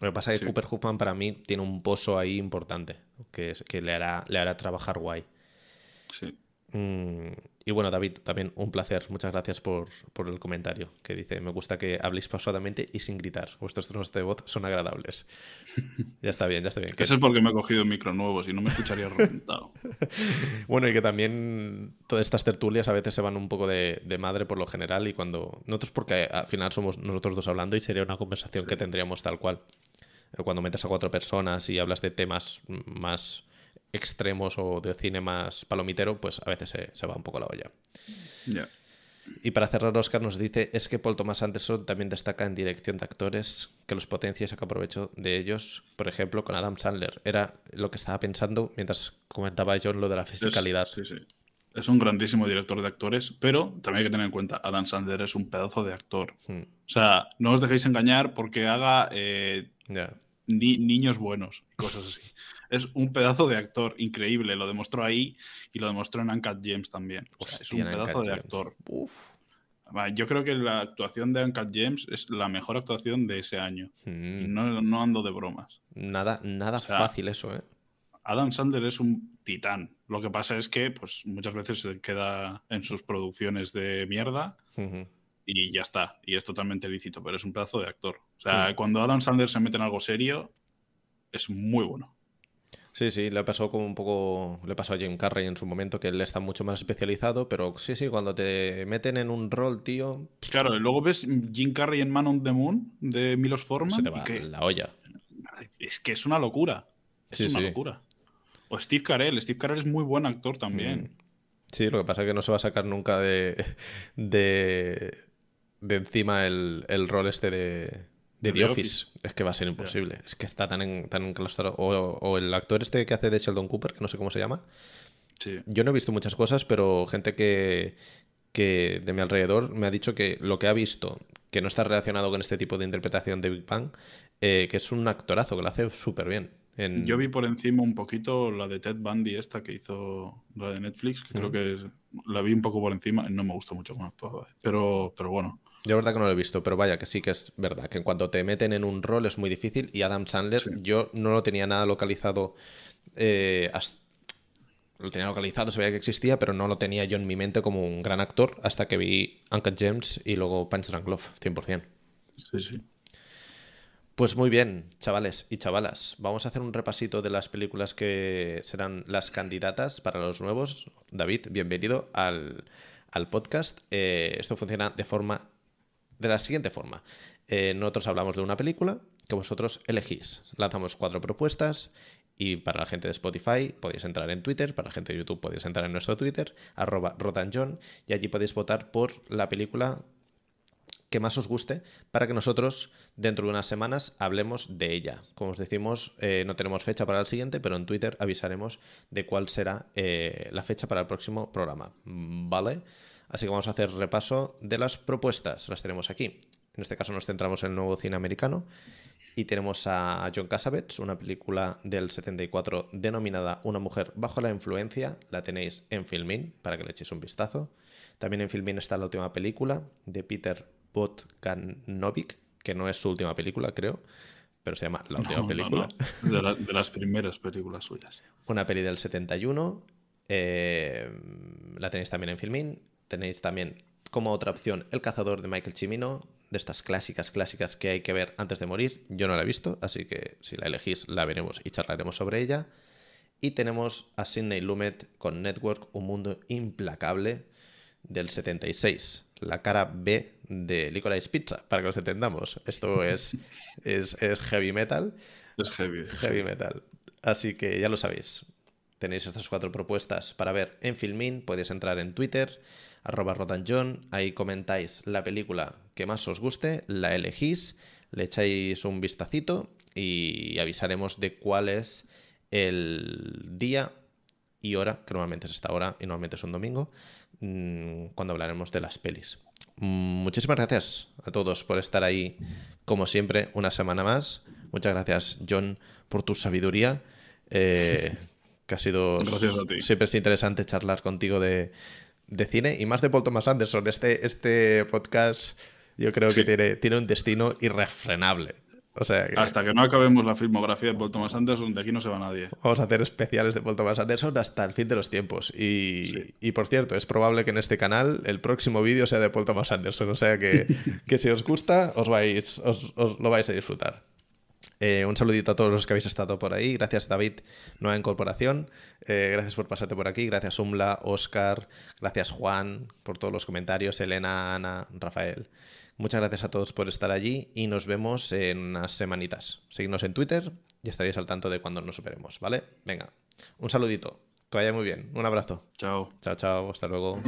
Lo que pasa es que Sí. Cooper Hoffman para mí tiene un pozo ahí importante, que, que le, hará, le hará trabajar guay. Sí. Mm, y bueno, David, también un placer. Muchas gracias por, por el comentario que dice, me gusta que habléis pausadamente y sin gritar. Vuestros tonos de voz son agradables. ya está bien, ya está bien. Eso es porque me he cogido un micro nuevo, si no me escucharía reventado. Bueno, y que también todas estas tertulias a veces se van un poco de, de madre por lo general y cuando... Nosotros porque al final somos nosotros dos hablando y sería una conversación que tendríamos tal cual. Cuando metes a cuatro personas y hablas de temas más extremos o de cine más palomitero, pues a veces se, se va un poco la olla. Y para cerrar, Oscar nos dice, es que Paul Thomas Anderson también destaca en dirección de actores, que los potencia y saca provecho de ellos, por ejemplo, con Adam Sandler. Era lo que estaba pensando mientras comentaba John lo de la Es- fisicalidad. sí, sí. Es un grandísimo director de actores, pero también hay que tener en cuenta, Adam Sandler es un pedazo de actor. Hmm, O sea, no os dejéis engañar porque haga eh, ni- niños buenos y cosas así. Es un pedazo de actor increíble, lo demostró ahí y lo demostró en Uncut James también. O sea, es un pedazo Uncut de actor. Uf. Va, Yo creo que la actuación de Uncut James es la mejor actuación de ese año. Y Mm, no, no ando de bromas. Nada, nada sea, fácil eso, ¿eh? Adam Sandler es un titán. Lo que pasa es que pues, muchas veces se queda en sus producciones de mierda y ya está. Y es totalmente lícito, pero es un pedazo de actor. O sea, Mm. cuando Adam Sandler se mete en algo serio, es muy bueno. Sí, sí, le pasó como un poco, le pasó a Jim Carrey en su momento, que él está mucho más especializado, pero sí, sí, cuando te meten en un rol, tío, Claro, luego ves Jim Carrey en Man on the Moon de Milos se Forman te y que la olla. es que es una locura. Es Sí, una sí. locura. O Steve Carell. Steve Carell es muy buen actor también. Mm. Sí, lo que pasa es que no se va a sacar nunca de, de, de encima el, el rol este de, de The, The Office. Es que va a ser imposible. Es que está tan, en- tan enclaustrado. O, o el actor este que hace de Sheldon Cooper, que no sé cómo se llama. Sí. Yo no he visto muchas cosas, pero gente que, que de mi alrededor me ha dicho que lo que ha visto, que no está relacionado con este tipo de interpretación de Big Bang, eh, que es un actorazo, que lo hace súper bien. En- Yo vi por encima un poquito la de Ted Bundy, esta que hizo la de Netflix, que creo que es- la vi un poco por encima. No me gusta mucho cómo actuaba. Pero, pero bueno. Yo la verdad que no lo he visto, pero vaya, que sí que es verdad, que en cuanto te meten en un rol es muy difícil y Adam Sandler Sí. yo no lo tenía nada localizado, eh, hasta- lo tenía localizado, sabía que existía, pero no lo tenía yo en mi mente como un gran actor hasta que vi Uncut Gems y luego Punch Drunk Love, 100%. Sí, sí. Pues muy bien, chavales y chavalas. Vamos a hacer un repasito de las películas que serán las candidatas para los nuevos. David, bienvenido al, al podcast. Eh, esto funciona de forma de la siguiente forma. Eh, nosotros hablamos de una película que vosotros elegís. Lanzamos cuatro propuestas y para la gente de Spotify podéis entrar en Twitter, para la gente de YouTube podéis entrar en nuestro Twitter, arroba rotanjohn, y allí podéis votar por la película que más os guste para que nosotros dentro de unas semanas hablemos de ella. Como os decimos, eh, no tenemos fecha para el siguiente, pero en Twitter avisaremos de cuál será eh, la fecha para el próximo programa. ¿Vale? Así que vamos a hacer repaso de las propuestas. Las tenemos aquí. En este caso nos centramos en el nuevo cine americano y tenemos a John Cassavetes, una película del 74 denominada Una mujer bajo la influencia. La tenéis en Filmin para que le echéis un vistazo. También en Filmin está la última película de Peter Bogdanovich, que no es su última película, creo, pero se llama La última película. De, las primeras películas suyas. Una peli del 71. Eh, la tenéis también en Filmin. Tenéis también como otra opción El cazador de Michael Cimino, de estas clásicas, clásicas que hay que ver antes de morir. Yo no la he visto, así que si la elegís la veremos y charlaremos sobre ella. Y tenemos a Sidney Lumet con Network, Un Mundo Implacable, del 76. La cara B de Licorice Pizza, para que nos entendamos. Esto es, es, heavy metal. Es heavy. Heavy metal. Así que ya lo sabéis. Tenéis estas cuatro propuestas para ver en Filmin. Podéis entrar en Twitter arroba rotanjohn, ahí comentáis la película que más os guste, la elegís, le echáis un vistacito y avisaremos de cuál es el día y hora, que normalmente es esta hora y normalmente es un domingo, mm, cuando hablaremos de las pelis. Muchísimas gracias a todos por estar ahí, como siempre, una semana más. Muchas gracias, John, por tu sabiduría. Eh, que ha sido siempre es interesante charlar contigo de, de cine y más de Paul Thomas Anderson. Este, este podcast yo creo que tiene, tiene un destino irrefrenable. O sea Hasta que no acabemos la filmografía de Paul Thomas Anderson, de aquí no se va nadie. Vamos a hacer especiales de Paul Thomas Anderson hasta el fin de los tiempos. Y, por cierto, es probable que en este canal el próximo vídeo sea de Paul Thomas Anderson. O sea que, que si os gusta, os, vais, os lo vais a disfrutar. Eh, un saludito a todos los que habéis estado por ahí. Gracias, David, nueva incorporación. Eh, gracias por pasarte por aquí. Gracias, Umla, Oscar. Gracias, Juan, por todos los comentarios. Elena, Ana, Rafael. Muchas gracias a todos por estar allí y nos vemos en unas semanitas. Seguidnos en Twitter y estaréis al tanto de cuando nos veremos, ¿vale? Venga, un saludito. Que vaya muy bien. Un abrazo. Chao. Chao, chao. Hasta luego.